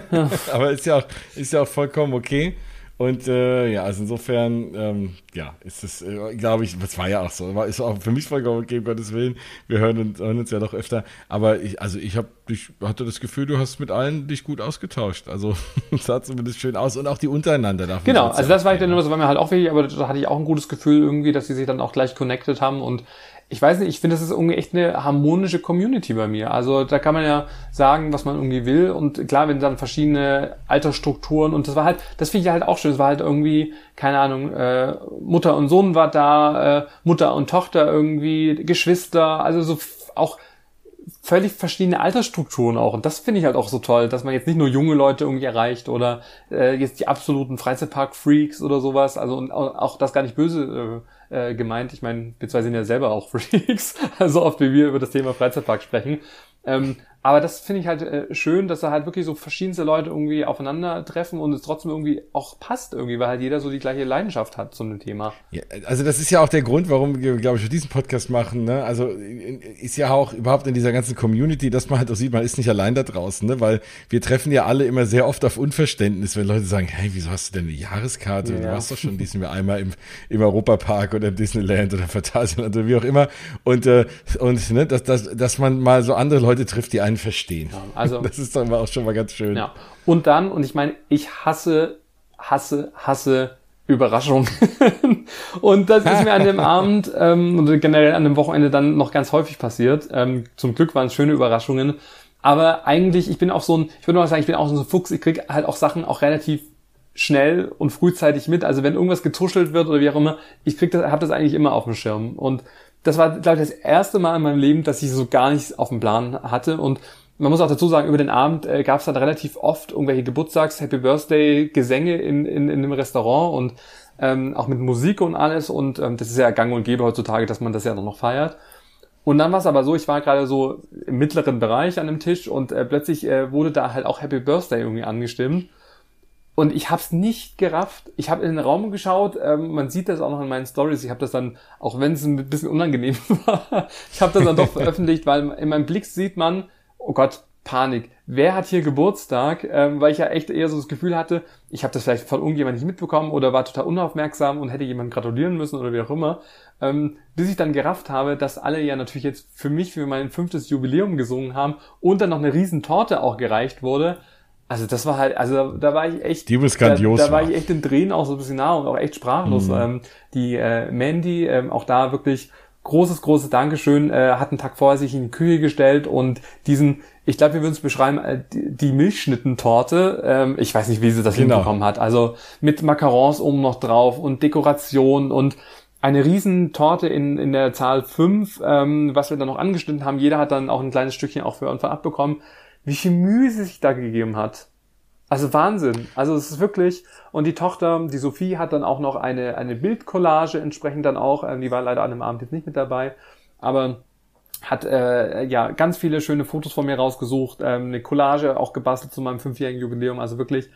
aber ist ja auch ist ja auch vollkommen okay. Und äh, ja, also insofern, ähm, ja, ist es, äh, glaube ich, das war ja auch so, war, ist auch für mich vollkommen okay, um Gottes Willen. Wir hören uns, hören uns ja doch öfter. Aber ich, also ich habe ich hatte das Gefühl, du hast mit allen dich gut ausgetauscht. Also sah zumindest schön aus und auch die untereinander. Davon genau, also das war ich dann immer, das war mir halt auch wichtig, aber da hatte ich auch ein gutes Gefühl irgendwie, dass sie sich dann auch gleich connected haben und ich weiß nicht, ich finde, das ist irgendwie echt eine harmonische Community bei mir. Also da kann man ja sagen, was man irgendwie will. Und klar, wenn dann verschiedene Altersstrukturen und das war halt, das finde ich halt auch schön. Es war halt irgendwie, keine Ahnung, äh, Mutter und Sohn war da, äh, Mutter und Tochter irgendwie, Geschwister, also so auch völlig verschiedene Altersstrukturen auch. Und das finde ich halt auch so toll, dass man jetzt nicht nur junge Leute irgendwie erreicht oder äh, jetzt die absoluten Freizeitpark-Freaks oder sowas. Also und auch das gar nicht böse äh, äh, gemeint. Ich meine, wir zwei sind ja selber auch Freaks, also oft wie wir über das Thema Freizeitpark sprechen. Ähm, aber das finde ich halt äh, schön, dass da halt wirklich so verschiedenste Leute irgendwie aufeinandertreffen und es trotzdem irgendwie auch passt irgendwie, weil halt jeder so die gleiche Leidenschaft hat zu einem Thema. Ja, also das ist ja auch der Grund, warum wir, glaube ich, diesen Podcast machen. Ne? Also ist ja auch überhaupt in dieser ganzen Community, dass man halt auch sieht, man ist nicht allein da draußen, ne? weil wir treffen ja alle immer sehr oft auf Unverständnis, wenn Leute sagen, hey, wieso hast du denn eine Jahreskarte? Ja. Du warst doch schon diesmal einmal im, im Europapark oder im Disneyland oder Phantasialand oder wie auch immer. Und, äh, und ne, dass, dass, dass man mal so andere Leute trifft, die einen einen verstehen. Ja, also, das ist dann auch schon mal ganz schön. Ja. Und dann, und ich meine, ich hasse, hasse, hasse Überraschungen. und das ist mir an dem Abend ähm, und generell an dem Wochenende dann noch ganz häufig passiert. Ähm, zum Glück waren es schöne Überraschungen. Aber eigentlich, ich bin auch so ein, ich würde mal sagen, ich bin auch so ein Fuchs, ich krieg halt auch Sachen auch relativ schnell und frühzeitig mit. Also wenn irgendwas getuschelt wird oder wie auch immer, ich krieg das, habe das eigentlich immer auf dem Schirm. Und das war, glaube ich, das erste Mal in meinem Leben, dass ich so gar nichts auf dem Plan hatte. Und man muss auch dazu sagen, über den Abend äh, gab es dann relativ oft irgendwelche Geburtstags-, Happy Birthday-Gesänge in, in, in dem Restaurant und ähm, auch mit Musik und alles. Und ähm, das ist ja gang und gäbe heutzutage, dass man das ja noch feiert. Und dann war es aber so, ich war gerade so im mittleren Bereich an dem Tisch und äh, plötzlich äh, wurde da halt auch Happy Birthday irgendwie angestimmt. Und ich habe es nicht gerafft. Ich habe in den Raum geschaut. Ähm, man sieht das auch noch in meinen Stories. Ich habe das dann, auch wenn es ein bisschen unangenehm war, ich habe das dann doch veröffentlicht, weil in meinem Blick sieht man, oh Gott, Panik. Wer hat hier Geburtstag? Ähm, weil ich ja echt eher so das Gefühl hatte, ich habe das vielleicht von irgendjemandem nicht mitbekommen oder war total unaufmerksam und hätte jemand gratulieren müssen oder wie auch immer. Ähm, bis ich dann gerafft habe, dass alle ja natürlich jetzt für mich für mein fünftes Jubiläum gesungen haben und dann noch eine riesen Torte auch gereicht wurde. Also das war halt, also da war ich echt, die grandios da, da war ich echt in Drehen auch so ein bisschen nah und auch echt sprachlos. Mhm. Ähm, die äh, Mandy, ähm, auch da wirklich großes, großes Dankeschön, äh, hat einen Tag vorher sich in die Küche gestellt und diesen, ich glaube, wir würden es beschreiben, äh, die Milchschnittentorte, ähm, ich weiß nicht, wie sie das genau. hinbekommen hat, also mit Macarons oben noch drauf und Dekoration und eine Riesentorte in, in der Zahl 5, ähm, was wir dann noch angeschnitten haben. Jeder hat dann auch ein kleines Stückchen auch für und von abbekommen. Wie viel Mühe sie sich da gegeben hat. Also Wahnsinn. Also es ist wirklich, und die Tochter, die Sophie, hat dann auch noch eine, eine Bildcollage entsprechend dann auch, äh, die war leider an dem Abend jetzt nicht mit dabei, aber hat äh, ja ganz viele schöne Fotos von mir rausgesucht, ähm, eine Collage auch gebastelt zu meinem fünfjährigen Jubiläum, also wirklich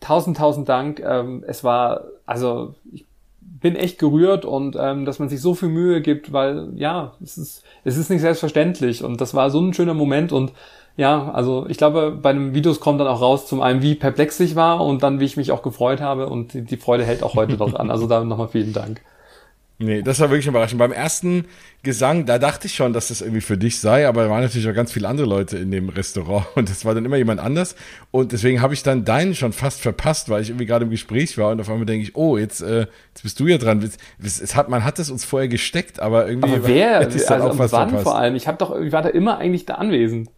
tausend, tausend Dank. Ähm, es war, also ich bin echt gerührt und ähm, dass man sich so viel Mühe gibt, weil ja, es ist, es ist nicht selbstverständlich und das war so ein schöner Moment und ja, also ich glaube, bei einem Videos kommt dann auch raus, zum einen, wie perplex ich war und dann, wie ich mich auch gefreut habe und die, Freude hält auch heute noch an. Also da nochmal vielen Dank. Nee, das war wirklich überraschend. Beim ersten Gesang, da dachte ich schon, dass das irgendwie für dich sei, aber da waren natürlich auch ganz viele andere Leute in dem Restaurant und das war dann immer jemand anders. Und deswegen habe ich dann deinen schon fast verpasst, weil ich irgendwie gerade im Gespräch war und auf einmal denke ich, oh, jetzt, äh, jetzt bist du ja dran. Es, hat, man hat es uns vorher gesteckt, aber irgendwie. Aber wer? Also auch was wann verpasst. vor allem? Ich habe doch, ich war da immer eigentlich da anwesend.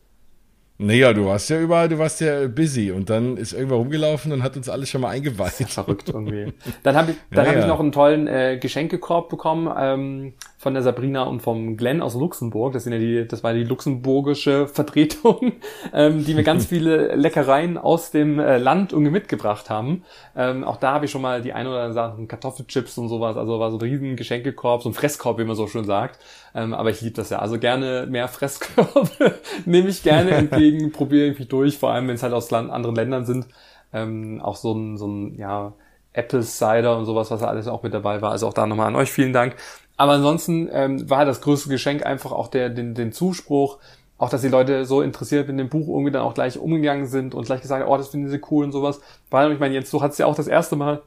Naja, du warst ja überall, du warst ja busy und dann ist irgendwer rumgelaufen und hat uns alles schon mal eingeweiht. Verrückt irgendwie. Dann habe ich, dann ja, hab ja. ich noch einen tollen äh, Geschenkekorb bekommen ähm, von der Sabrina und vom Glenn aus Luxemburg. Das sind ja die, das war die luxemburgische Vertretung, ähm, die mir ganz viele Leckereien aus dem äh, Land irgendwie mitgebracht haben. Ähm, auch da habe ich schon mal die ein oder andere Sachen, Kartoffelchips und sowas. Also war so ein riesen Geschenkekorb, so ein Fresskorb, wie man so schön sagt. Ähm, aber ich liebe das ja. Also gerne mehr Fresskörbe nehme ich gerne entgegen, probiere ich mich durch, vor allem wenn es halt aus Land, anderen Ländern sind. Ähm, auch so ein, so ein, ja, Apple Cider und sowas, was da alles auch mit dabei war. Also auch da nochmal an euch vielen Dank. Aber ansonsten ähm, war das größte Geschenk einfach auch der, den, den Zuspruch, auch dass die Leute so interessiert mit dem Buch irgendwie dann auch gleich umgegangen sind und gleich gesagt, oh, das finden sie cool und sowas. Weil ich meine, Jens, du hattest ja auch das erste Mal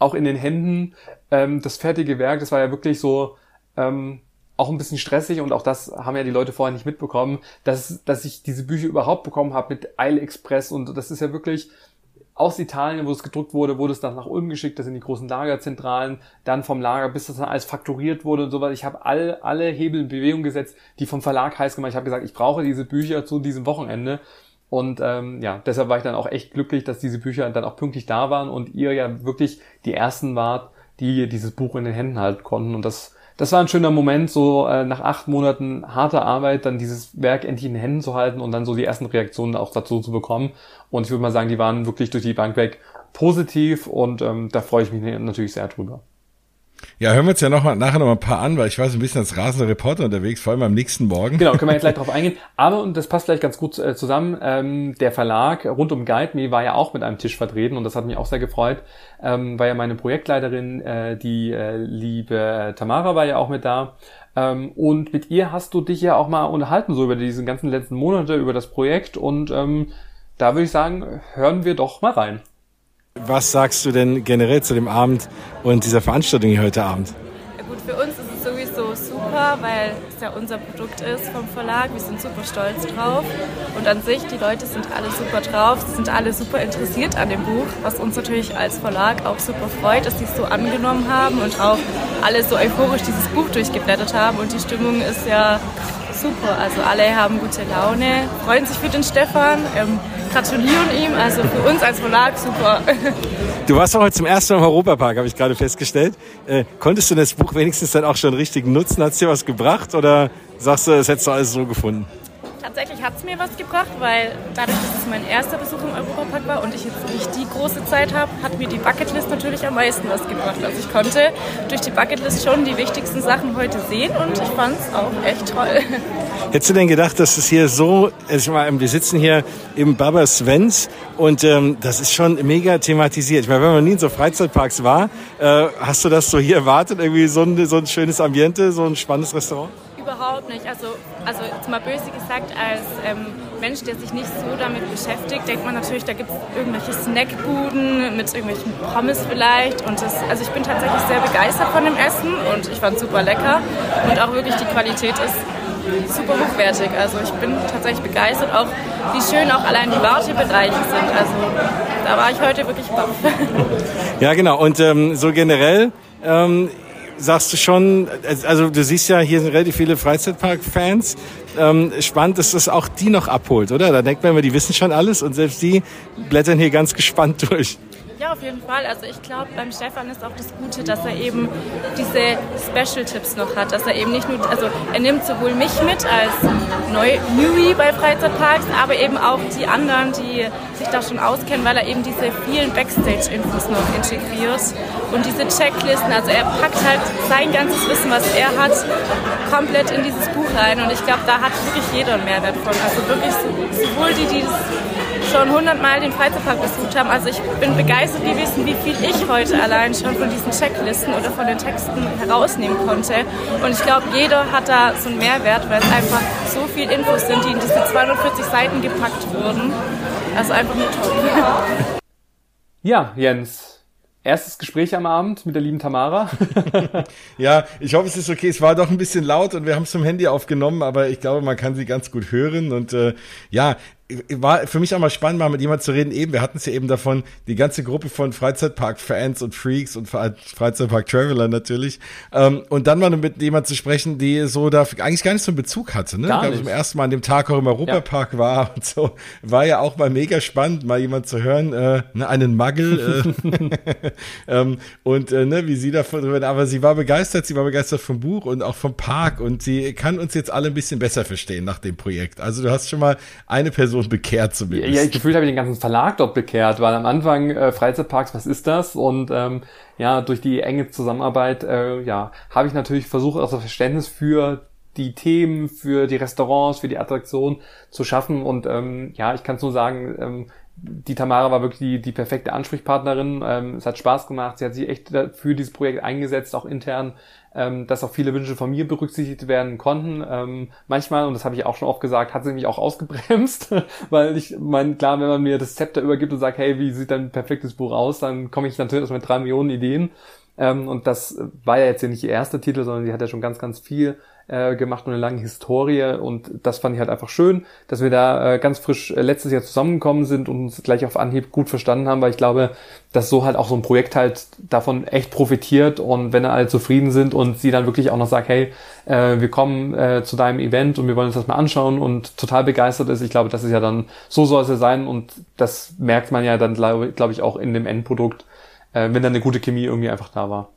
auch in den Händen ähm, das fertige Werk, das war ja wirklich so ähm, auch ein bisschen stressig und auch das haben ja die Leute vorher nicht mitbekommen, dass, dass ich diese Bücher überhaupt bekommen habe mit Eilexpress und das ist ja wirklich aus Italien, wo es gedruckt wurde, wurde es dann nach Ulm geschickt, das sind die großen Lagerzentralen, dann vom Lager, bis das dann alles fakturiert wurde und so weiter. Ich habe all, alle Hebel in Bewegung gesetzt, die vom Verlag heiß gemacht. Ich habe gesagt, ich brauche diese Bücher zu diesem Wochenende. Und ähm, ja, deshalb war ich dann auch echt glücklich, dass diese Bücher dann auch pünktlich da waren und ihr ja wirklich die ersten wart, die dieses Buch in den Händen halten konnten. Und das das war ein schöner Moment, so äh, nach acht Monaten harter Arbeit dann dieses Werk endlich in den Händen zu halten und dann so die ersten Reaktionen auch dazu zu bekommen. Und ich würde mal sagen, die waren wirklich durch die Bank weg positiv und ähm, da freue ich mich natürlich sehr drüber. Ja, hören wir uns ja noch mal, nachher noch mal ein paar an, weil ich war so ein bisschen als rasender Reporter unterwegs, vor allem am nächsten Morgen. Genau, können wir jetzt gleich drauf eingehen. Aber, und das passt vielleicht ganz gut äh, zusammen, ähm, der Verlag rund um Guide Me war ja auch mit einem Tisch vertreten und das hat mich auch sehr gefreut, ähm, weil ja meine Projektleiterin, äh, die äh, liebe Tamara war ja auch mit da. Ähm, und mit ihr hast du dich ja auch mal unterhalten, so über diese ganzen letzten Monate, über das Projekt und ähm, da würde ich sagen, hören wir doch mal rein. Was sagst du denn generell zu dem Abend und dieser Veranstaltung hier heute Abend? Ja gut, für uns ist es sowieso super, weil es ja unser Produkt ist vom Verlag. Wir sind super stolz drauf. Und an sich, die Leute sind alle super drauf, sie sind alle super interessiert an dem Buch, was uns natürlich als Verlag auch super freut, dass sie es so angenommen haben und auch alle so euphorisch dieses Buch durchgeblättert haben. Und die Stimmung ist ja super. Also alle haben gute Laune, freuen sich für den Stefan. Ähm, gratulieren ihm. Also für uns als Verlag super. Du warst doch heute zum ersten Mal im Europapark, habe ich gerade festgestellt. Äh, konntest du das Buch wenigstens dann auch schon richtig nutzen? Hat es dir was gebracht oder sagst du, das hättest du alles so gefunden? Tatsächlich hat es mir was gebracht, weil dadurch, dass es mein erster Besuch im Europapark war und ich jetzt nicht die große Zeit habe, hat mir die Bucketlist natürlich am meisten was gebracht. Also ich konnte durch die Bucketlist schon die wichtigsten Sachen heute sehen und ich fand es auch echt toll. Hättest du denn gedacht, dass es hier so, also meine, wir sitzen hier im Baba Svens und ähm, das ist schon mega thematisiert. Ich meine, wenn man nie in so Freizeitparks war, äh, hast du das so hier erwartet, irgendwie so ein, so ein schönes Ambiente, so ein spannendes Restaurant? Überhaupt nicht. Also, also jetzt mal böse gesagt, als ähm, Mensch, der sich nicht so damit beschäftigt, denkt man natürlich, da gibt es irgendwelche Snackbuden mit irgendwelchen Pommes vielleicht. Und das, also ich bin tatsächlich sehr begeistert von dem Essen und ich fand es super lecker. Und auch wirklich die Qualität ist super hochwertig. Also ich bin tatsächlich begeistert, auch wie schön auch allein die Wartebereiche sind. Also da war ich heute wirklich baff. Ja, genau. Und ähm, so generell ähm, sagst du schon, also du siehst ja, hier sind relativ viele Freizeitpark-Fans. Ähm, spannend, dass das auch die noch abholt, oder? Da denkt man immer, die wissen schon alles und selbst die blättern hier ganz gespannt durch. Ja, auf jeden Fall. Also ich glaube, beim Stefan ist auch das Gute, dass er eben diese Special-Tipps noch hat. Dass er eben nicht nur, also er nimmt sowohl mich mit als Neu Newie bei Freizeitparks, aber eben auch die anderen, die sich da schon auskennen, weil er eben diese vielen Backstage-Infos noch integriert und diese Checklisten. Also er packt halt sein ganzes Wissen, was er hat, komplett in dieses Buch rein. Und ich glaube, da hat wirklich jeder einen Mehrwert von. Also wirklich sowohl die, die das schon hundertmal den Freizeitpark besucht haben. Also ich bin begeistert gewesen, wie viel ich heute allein schon von diesen Checklisten oder von den Texten herausnehmen konnte. Und ich glaube, jeder hat da so einen Mehrwert, weil es einfach so viel Infos sind, die in diese 240 Seiten gepackt wurden. Also einfach nur toll. Ja, Jens, erstes Gespräch am Abend mit der lieben Tamara. ja, ich hoffe, es ist okay. Es war doch ein bisschen laut und wir haben es vom Handy aufgenommen, aber ich glaube, man kann sie ganz gut hören. Und äh, ja, war für mich auch mal spannend, mal mit jemand zu reden. Eben, wir hatten es ja eben davon, die ganze Gruppe von Freizeitpark-Fans und Freaks und Freizeitpark-Traveler natürlich. Ähm, und dann mal mit jemand zu sprechen, die so da eigentlich gar nicht so einen Bezug hatte. Ne? Gar ich zum ersten Mal an dem Tag auch im Europapark ja. war und so. War ja auch mal mega spannend, mal jemand zu hören, äh, ne, einen Muggel. Äh, ähm, und äh, ne, wie sie davon drüber, aber sie war begeistert, sie war begeistert vom Buch und auch vom Park und sie kann uns jetzt alle ein bisschen besser verstehen nach dem Projekt. Also du hast schon mal eine Person Person bekehrt zumindest. Ja, ich gefühlt habe ich den ganzen Verlag dort bekehrt, weil am Anfang äh, Freizeitparks, was ist das? Und ähm, ja, durch die enge Zusammenarbeit, äh, ja, habe ich natürlich versucht, auch das Verständnis für die Themen, für die Restaurants, für die Attraktion zu schaffen. Und ähm, ja, ich kann es nur sagen, ähm, die Tamara war wirklich die, die perfekte Ansprechpartnerin. Ähm, es hat Spaß gemacht. Sie hat sich echt für dieses Projekt eingesetzt, auch intern ähm, dass auch viele Wünsche von mir berücksichtigt werden konnten. Ähm, manchmal, und das habe ich auch schon oft gesagt, hat sie mich auch ausgebremst, weil ich mein, klar, wenn man mir das Zepter übergibt und sagt, hey, wie sieht dein perfektes Buch aus, dann komme ich natürlich mit drei Millionen Ideen. Ähm, und das war ja jetzt ja nicht ihr erster Titel, sondern sie hat ja schon ganz, ganz viel äh, gemacht und eine lange Historie. Und das fand ich halt einfach schön, dass wir da äh, ganz frisch äh, letztes Jahr zusammengekommen sind und uns gleich auf Anhieb gut verstanden haben, weil ich glaube, dass so halt auch so ein Projekt halt davon echt profitiert. Und wenn alle zufrieden sind und sie dann wirklich auch noch sagt, hey, äh, wir kommen äh, zu deinem Event und wir wollen uns das mal anschauen und total begeistert ist, ich glaube, das ist ja dann, so soll es ja sein. Und das merkt man ja dann, glaube glaub ich, auch in dem Endprodukt, äh, wenn dann eine gute Chemie irgendwie einfach da war.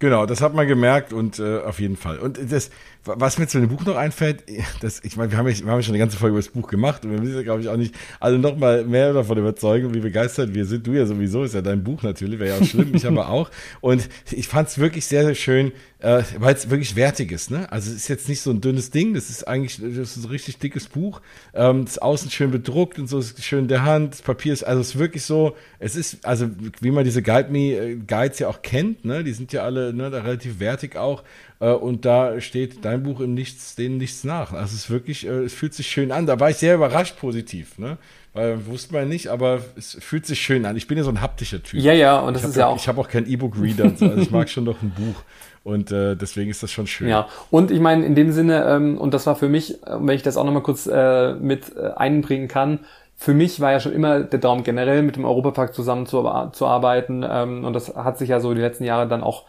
Genau, das hat man gemerkt und äh, auf jeden Fall. Und das, was mir zu dem Buch noch einfällt, das, ich meine, wir haben, ja, wir haben ja schon eine ganze Folge über das Buch gemacht und wir müssen ja, glaube ich, auch nicht alle noch mal mehr davon überzeugen, wie begeistert wir sind. Du ja sowieso, ist ja dein Buch natürlich, wäre ja auch schlimm, ich aber auch. Und ich fand es wirklich sehr, sehr schön, äh, weil es wirklich wertig ist. Ne? Also es ist jetzt nicht so ein dünnes Ding, das ist eigentlich das ist ein richtig dickes Buch. Ähm, das außen schön bedruckt und so ist schön in der Hand. Das Papier ist, also es ist wirklich so, es ist, also wie man diese Guide Me äh, Guides ja auch kennt, ne? die sind ja alle ne, relativ wertig auch. Äh, und da steht dein Buch im Nichts, denen nichts nach. Also es ist wirklich, äh, es fühlt sich schön an. Da war ich sehr überrascht positiv. Ne? Weil wusste man nicht, aber es fühlt sich schön an. Ich bin ja so ein haptischer Typ. Ja, ja, und das ich ist ja auch. Ich habe auch kein E-Book-Reader, so, also ich mag schon noch ein Buch. Und äh, deswegen ist das schon schön. Ja, und ich meine, in dem Sinne, ähm, und das war für mich, äh, wenn ich das auch nochmal kurz äh, mit äh, einbringen kann, für mich war ja schon immer der Traum generell mit dem Europapark zusammenzuarbeiten. Ähm, und das hat sich ja so die letzten Jahre dann auch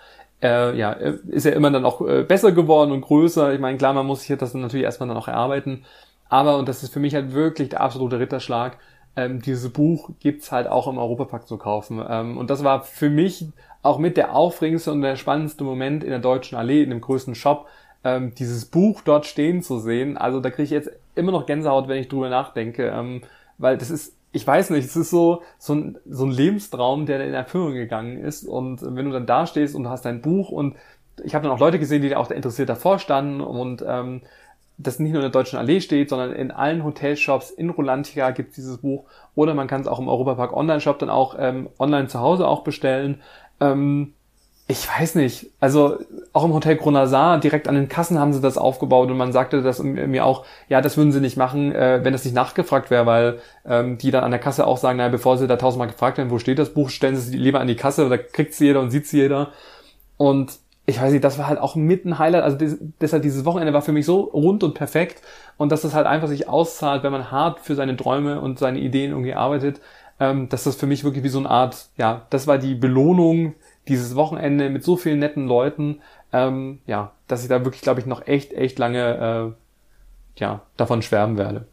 äh, ja, ist ja immer dann auch äh, besser geworden und größer. Ich meine, klar, man muss sich das natürlich erstmal dann auch erarbeiten. Aber, und das ist für mich halt wirklich der absolute Ritterschlag, ähm, dieses Buch gibt's halt auch im Europapark zu kaufen. Ähm, und das war für mich auch mit der aufregendste und der spannendste Moment in der Deutschen Allee, in dem größten Shop, ähm, dieses Buch dort stehen zu sehen. Also da kriege ich jetzt immer noch Gänsehaut, wenn ich drüber nachdenke, ähm, weil das ist, ich weiß nicht, es ist so, so ein, so ein Lebenstraum, der in Erfüllung gegangen ist und wenn du dann da stehst und du hast dein Buch und ich habe dann auch Leute gesehen, die auch interessiert davor standen und ähm, das nicht nur in der Deutschen Allee steht, sondern in allen Hotelshops in Rolantica gibt es dieses Buch oder man kann es auch im Europapark Online-Shop dann auch ähm, online zu Hause auch bestellen. Ähm, ich weiß nicht, also auch im Hotel Gronazar, direkt an den Kassen haben sie das aufgebaut und man sagte das mir auch, ja, das würden sie nicht machen, äh, wenn das nicht nachgefragt wäre, weil ähm, die dann an der Kasse auch sagen, naja, bevor sie da tausendmal gefragt werden, wo steht das Buch, stellen sie es lieber an die Kasse, da kriegt es jeder und sieht es jeder. Und ich weiß nicht, das war halt auch mit ein Highlight. Also deshalb dieses Wochenende war für mich so rund und perfekt und dass das halt einfach sich auszahlt, wenn man hart für seine Träume und seine Ideen irgendwie arbeitet, ähm, dass das für mich wirklich wie so eine Art, ja, das war die Belohnung dieses Wochenende mit so vielen netten Leuten, ähm, ja, dass ich da wirklich, glaube ich, noch echt, echt lange, äh, ja, davon schwärmen werde.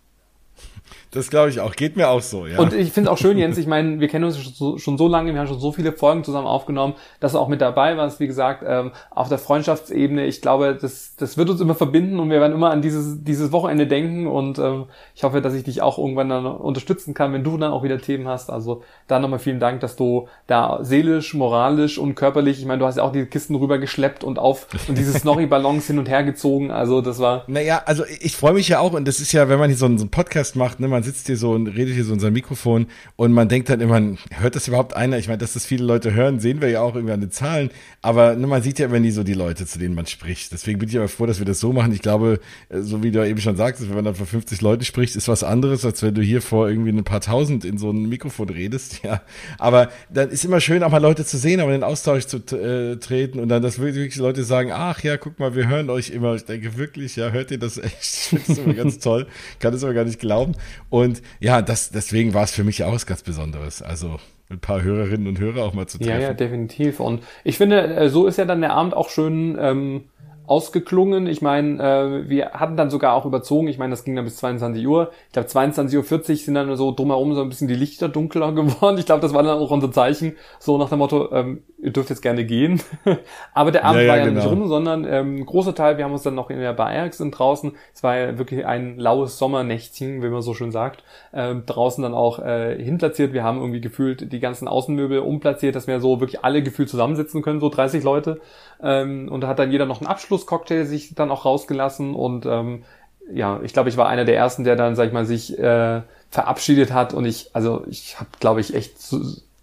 Das glaube ich auch. Geht mir auch so, ja. Und ich finde es auch schön, Jens, ich meine, wir kennen uns schon so, schon so, lange, wir haben schon so viele Folgen zusammen aufgenommen, dass du auch mit dabei warst, wie gesagt, ähm, auf der Freundschaftsebene. Ich glaube, das, das wird uns immer verbinden und wir werden immer an dieses, dieses Wochenende denken und ähm, ich hoffe, dass ich dich auch irgendwann dann unterstützen kann, wenn du dann auch wieder Themen hast. Also da nochmal vielen Dank, dass du da seelisch, moralisch und körperlich, ich meine, du hast ja auch die Kisten rübergeschleppt und auf und diese Snorri-Ballons hin und her gezogen. Also das war. Naja, also ich freue mich ja auch und das ist ja, wenn man hier so einen, so einen Podcast macht, ne, man man sitzt hier so und redet hier so in sein Mikrofon und man denkt dann immer, hört das überhaupt einer? Ich meine, dass das viele Leute hören, sehen wir ja auch irgendwie an den Zahlen, aber ne, man sieht ja immer nie so die Leute, zu denen man spricht. Deswegen bin ich aber froh, dass wir das so machen. Ich glaube, äh, so wie du eben schon sagst, wenn man dann vor 50 Leuten spricht, ist was anderes, als wenn du hier vor irgendwie ein paar tausend in so ein Mikrofon redest, ja. Aber dann ist immer schön, auch mal Leute zu sehen, aber in den Austausch zu äh, treten und dann, dass wirklich Leute sagen, ach ja, guck mal, wir hören euch immer. Ich denke wirklich, ja, hört ihr das echt? Das immer ganz toll. Kann das aber gar nicht glauben. Und ja, das, deswegen war es für mich auch was ganz Besonderes. Also ein paar Hörerinnen und Hörer auch mal zu treffen. Ja, ja, definitiv. Und ich finde, äh, so ist ja dann der Abend auch schön ähm, ausgeklungen. Ich meine, äh, wir hatten dann sogar auch überzogen. Ich meine, das ging dann bis 22 Uhr. Ich glaube, 22.40 Uhr sind dann so drumherum so ein bisschen die Lichter dunkler geworden. Ich glaube, das war dann auch unser Zeichen, so nach dem Motto, ähm, ihr dürft jetzt gerne gehen. Aber der Abend ja, war ja genau. nicht rum, sondern ähm, großer Teil, wir haben uns dann noch in der Bar Ericsson draußen, es war ja wirklich ein laues Sommernächtchen, wie man so schön sagt, ähm, draußen dann auch äh, hinplatziert. Wir haben irgendwie gefühlt die ganzen Außenmöbel umplatziert, dass wir so wirklich alle gefühlt zusammensitzen können, so 30 Leute. Ähm, und da hat dann jeder noch einen Abschlusscocktail sich dann auch rausgelassen und ähm, ja, ich glaube, ich war einer der ersten, der dann, sag ich mal, sich äh, verabschiedet hat und ich, also ich habe, glaube ich, echt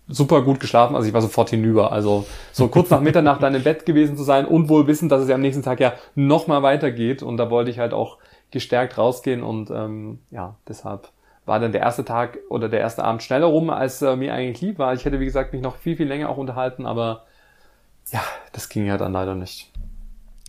super gut geschlafen, also ich war sofort hinüber. Also so kurz nach Mitternacht dann im Bett gewesen zu sein und wohl wissen, dass es ja am nächsten Tag ja noch mal weitergeht. Und da wollte ich halt auch gestärkt rausgehen und ähm, ja, deshalb war dann der erste Tag oder der erste Abend schneller rum, als äh, mir eigentlich lieb war. Ich hätte, wie gesagt, mich noch viel, viel länger auch unterhalten, aber ja, das ging ja dann leider nicht.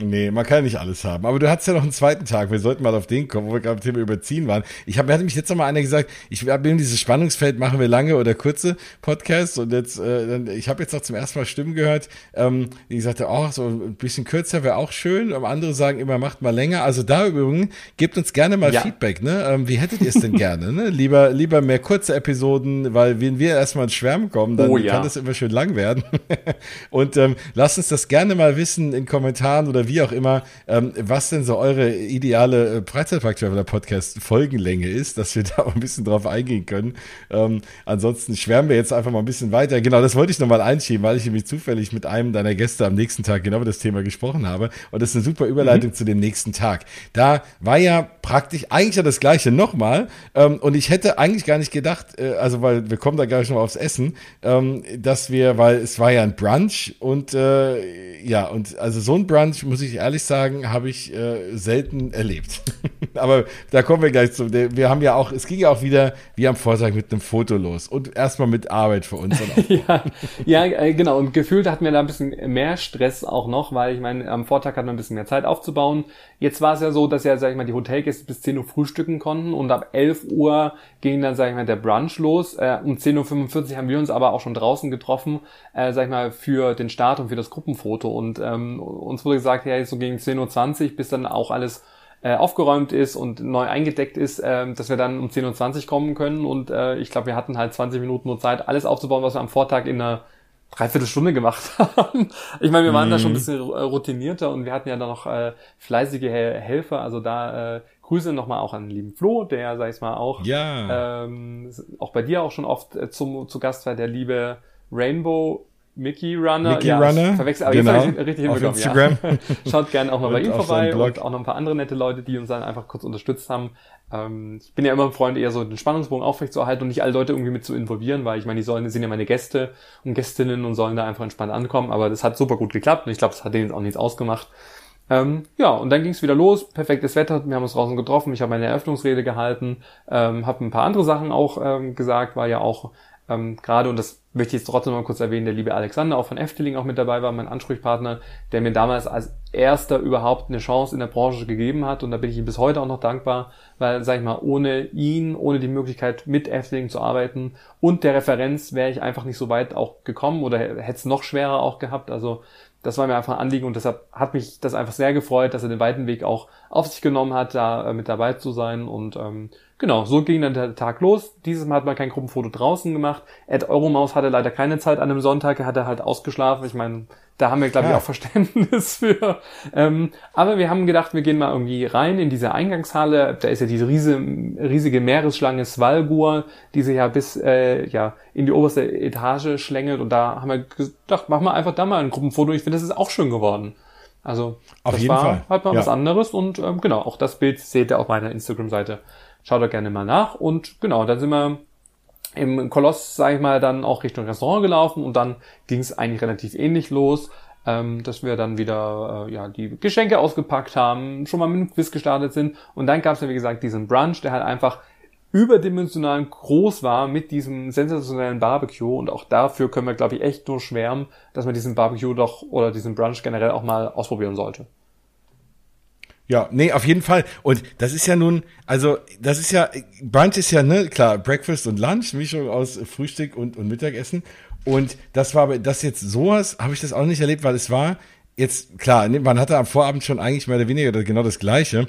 Nee, man kann ja nicht alles haben. Aber du hattest ja noch einen zweiten Tag. Wir sollten mal auf den kommen, wo wir gerade Thema überziehen waren. Ich habe, hatte mich jetzt noch mal einer gesagt, ich habe dieses Spannungsfeld, machen wir lange oder kurze Podcasts. Und jetzt, äh, ich habe jetzt auch zum ersten Mal Stimmen gehört, ähm, die sagte, oh, so ein bisschen kürzer wäre auch schön. Und andere sagen immer, macht mal länger. Also da übrigens, gebt uns gerne mal ja. Feedback. Ne? Ähm, wie hättet ihr es denn gerne? Ne? Lieber, lieber mehr kurze Episoden, weil wenn wir erstmal ins Schwärmen kommen, dann oh, ja. kann das immer schön lang werden. und ähm, lasst uns das gerne mal wissen in Kommentaren oder wie auch immer, ähm, was denn so eure ideale äh, Freizeitpark-Traveler-Podcast-Folgenlänge ist, dass wir da auch ein bisschen drauf eingehen können. Ähm, ansonsten schwärmen wir jetzt einfach mal ein bisschen weiter. Genau, das wollte ich nochmal einschieben, weil ich nämlich zufällig mit einem deiner Gäste am nächsten Tag genau über das Thema gesprochen habe. Und das ist eine super Überleitung mhm. zu dem nächsten Tag. Da war ja praktisch eigentlich ja das Gleiche nochmal. Ähm, und ich hätte eigentlich gar nicht gedacht, äh, also weil wir kommen da gleich noch aufs Essen, ähm, dass wir, weil es war ja ein Brunch und äh, ja, und also so ein Brunch muss ich ehrlich sagen, habe ich äh, selten erlebt. Aber da kommen wir gleich zu. Wir haben ja auch, es ging ja auch wieder wie am Vortag mit einem Foto los und erstmal mit Arbeit für uns. ja, ja, äh, genau. Und gefühlt hatten wir da ein bisschen mehr Stress auch noch, weil ich meine, am Vortag hatten wir ein bisschen mehr Zeit aufzubauen. Jetzt war es ja so, dass ja, sag ich mal, die Hotelgäste bis 10 Uhr frühstücken konnten und ab 11 Uhr ging dann, sag ich mal, der Brunch los. Äh, um 10.45 Uhr haben wir uns aber auch schon draußen getroffen, äh, sag ich mal, für den Start und für das Gruppenfoto. Und ähm, uns wurde gesagt, ja, so gegen 10.20 Uhr, bis dann auch alles äh, aufgeräumt ist und neu eingedeckt ist, äh, dass wir dann um 10.20 Uhr kommen können. Und äh, ich glaube, wir hatten halt 20 Minuten nur Zeit, alles aufzubauen, was wir am Vortag in einer Dreiviertelstunde gemacht haben. ich meine, wir waren mm. da schon ein mhm. bisschen routinierter und wir hatten ja dann noch äh, fleißige Helfer, also da äh, Grüße nochmal auch an den lieben Flo, der, sag ich mal, auch, ja. ähm, auch bei dir auch schon oft äh, zum, zu Gast war, der liebe Rainbow Mickey Runner. Mickey ja, Runner. Verwechselt, aber genau. jetzt richtig Auf. Instagram. Ja. Schaut gerne auch mal bei ihm vorbei und auch noch ein paar andere nette Leute, die uns dann einfach kurz unterstützt haben. Ähm, ich bin ja immer ein Freund, eher so den Spannungsbogen aufrechtzuerhalten und nicht alle Leute irgendwie mit zu involvieren, weil ich meine, die sollen, sind ja meine Gäste und Gästinnen und sollen da einfach entspannt ankommen. Aber das hat super gut geklappt und ich glaube, das hat denen jetzt auch nichts ausgemacht. Ähm, ja, und dann ging es wieder los, perfektes Wetter, wir haben uns draußen getroffen, ich habe meine Eröffnungsrede gehalten, ähm, habe ein paar andere Sachen auch ähm, gesagt, war ja auch ähm, gerade, und das möchte ich jetzt trotzdem mal kurz erwähnen, der liebe Alexander auch von Efteling auch mit dabei war, mein Ansprechpartner, der mir damals als erster überhaupt eine Chance in der Branche gegeben hat. Und da bin ich ihm bis heute auch noch dankbar, weil, sag ich mal, ohne ihn, ohne die Möglichkeit mit Efteling zu arbeiten und der Referenz wäre ich einfach nicht so weit auch gekommen oder hätte es noch schwerer auch gehabt, also das war mir einfach ein Anliegen und deshalb hat mich das einfach sehr gefreut, dass er den weiten Weg auch auf sich genommen hat, da äh, mit dabei zu sein. Und ähm, genau, so ging dann der Tag los. Dieses Mal hat man kein Gruppenfoto draußen gemacht. Ed Euromaus hatte leider keine Zeit an einem Sonntag, er hatte halt ausgeschlafen. Ich meine, da haben wir, glaube ich, Ja. auch Verständnis für. Ähm, aber wir haben gedacht, wir gehen mal irgendwie rein in diese Eingangshalle. Da ist ja diese riese, riesige Meeresschlange Svalgur, die sich ja bis äh, ja, in die oberste Etage schlängelt. Und da haben wir gedacht, machen wir einfach da mal ein Gruppenfoto. Ich finde, das ist auch schön geworden. Also Auf das jeden war Fall. halt mal Ja. was anderes. Und ähm, genau, auch das Bild seht ihr auf meiner Instagram-Seite. Schaut da gerne mal nach. Und genau, dann sind wir im Koloss, sage ich mal, dann auch Richtung Restaurant gelaufen und dann ging es eigentlich relativ ähnlich los, ähm, dass wir dann wieder äh, ja die Geschenke ausgepackt haben, schon mal mit dem Quiz gestartet sind und dann gab es ja wie gesagt diesen Brunch, der halt einfach überdimensional groß war mit diesem sensationellen Barbecue und auch dafür können wir glaube ich echt nur schwärmen, dass man diesen Barbecue doch oder diesen Brunch generell auch mal ausprobieren sollte. Ja, nee, auf jeden Fall. Und das ist ja nun, also das ist ja, Brunch ist ja, ne, klar, Breakfast und Lunch, Mischung aus Frühstück und, und Mittagessen. Und das war, das jetzt sowas, habe ich das auch nicht erlebt, weil es war jetzt, klar, ne, man hatte am Vorabend schon eigentlich mehr oder weniger genau das Gleiche.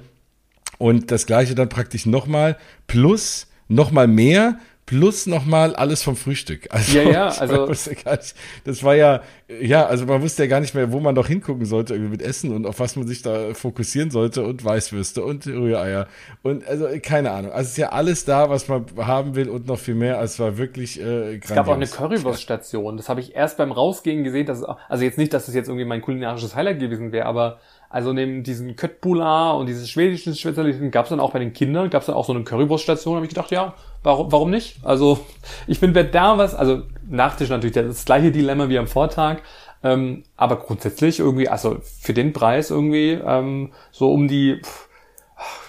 Und das Gleiche dann praktisch nochmal, plus nochmal mehr, plus nochmal alles vom Frühstück. Also, Ja, ja, also- nicht, das war ja, ja, also man wusste ja gar nicht mehr, wo man doch hingucken sollte irgendwie mit Essen und auf was man sich da fokussieren sollte und Weißwürste und Rühreier und also keine Ahnung. Also es ist ja alles da, was man haben will und noch viel mehr. Also es war wirklich äh, Es gab auch eine grandios. Currywurststation. Das habe ich erst beim Rausgehen gesehen. Dass, es auch- also jetzt nicht, dass das jetzt irgendwie mein kulinarisches Highlight gewesen wäre, aber also neben diesen Köttbullar und dieses schwedischen Spezialitäten gab es dann auch bei den Kindern, gab es dann auch so eine Currywurststation. habe ich gedacht, ja, warum, warum nicht? Also ich finde, wer da was, also Nachtisch natürlich das gleiche Dilemma wie am Vortag. Ähm, aber grundsätzlich irgendwie, also für den Preis irgendwie ähm, so um die,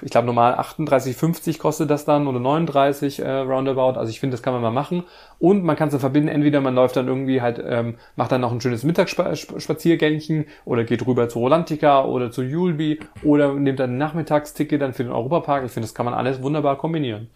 ich glaube normal 38,50 kostet das dann oder 39 äh, roundabout. Also ich finde, das kann man mal machen. Und man kann es verbinden, entweder man läuft dann irgendwie halt, ähm, macht dann noch ein schönes Mittagsspaziergängchen oder geht rüber zu Rolantica oder zu Julbi oder nimmt dann ein Nachmittagsticket dann für den Europapark. Ich finde, das kann man alles wunderbar kombinieren.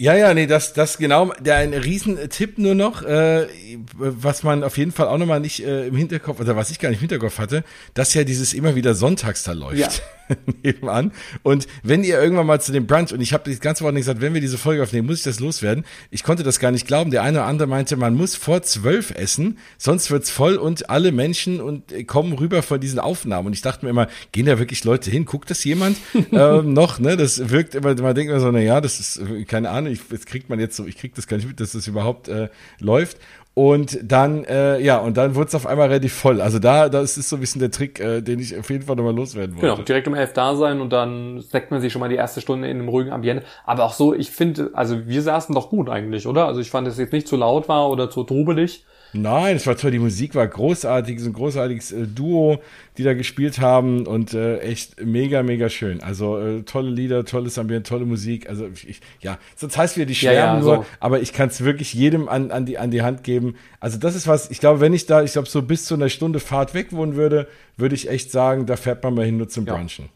Ja, ja, nee, das, das genau, der ein Riesentipp nur noch, äh, was man auf jeden Fall auch nochmal nicht äh, im Hinterkopf, oder was ich gar nicht im Hinterkopf hatte, dass ja dieses immer wieder sonntags da läuft. Ja. nebenan. Und wenn ihr irgendwann mal zu dem Brunch, und ich habe das ganze Woche nicht gesagt, wenn wir diese Folge aufnehmen, muss ich das loswerden. Ich konnte das gar nicht glauben. Der eine oder andere meinte, man muss vor zwölf essen, sonst wird's voll und alle Menschen und äh, kommen rüber von diesen Aufnahmen. Und ich dachte mir immer, gehen da wirklich Leute hin? Guckt das jemand ähm, noch? Ne, das wirkt immer. Man denkt immer so, na ja, das ist äh, keine Ahnung. Ich, das kriegt man jetzt so. Ich krieg das gar nicht mit, dass das überhaupt äh, läuft. Und dann, äh, ja, und dann wurde es auf einmal relativ voll. Also da, das ist so ein bisschen der Trick, äh, den ich auf jeden Fall nochmal loswerden wollte. Genau, direkt um elf da sein und dann snackt man sich schon mal die erste Stunde in einem ruhigen Ambiente. Aber auch so, ich finde, also wir saßen doch gut eigentlich, oder? Also ich fand, dass es jetzt nicht zu laut war oder zu trubelig. Nein, es war toll, die Musik war großartig, so ein großartiges äh, Duo, die da gespielt haben und äh, echt mega, mega schön. Also äh, tolle Lieder, tolles Ambiente, tolle Musik. Also ich, ja, sonst heißt wieder die Ja, Schwärmen ja, nur, so. aber ich kann es wirklich jedem an, an, die, an die Hand geben. Also das ist was, ich glaube, wenn ich da, ich glaube, so bis zu einer Stunde Fahrt weg wohnen würde, würde ich echt sagen, da fährt man mal hin nur zum Ja. Brunchen.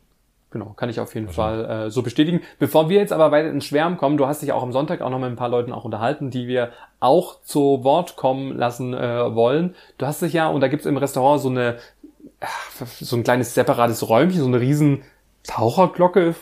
Genau, kann ich auf jeden Fall äh, so bestätigen. Bevor wir jetzt aber weiter ins Schwärmen kommen, du hast dich auch am Sonntag auch noch mit ein paar Leuten auch unterhalten, die wir auch zu Wort kommen lassen äh, wollen. Du hast dich ja, und da gibt's im Restaurant so eine, so ein kleines separates Räumchen, so eine riesen Taucherglocke,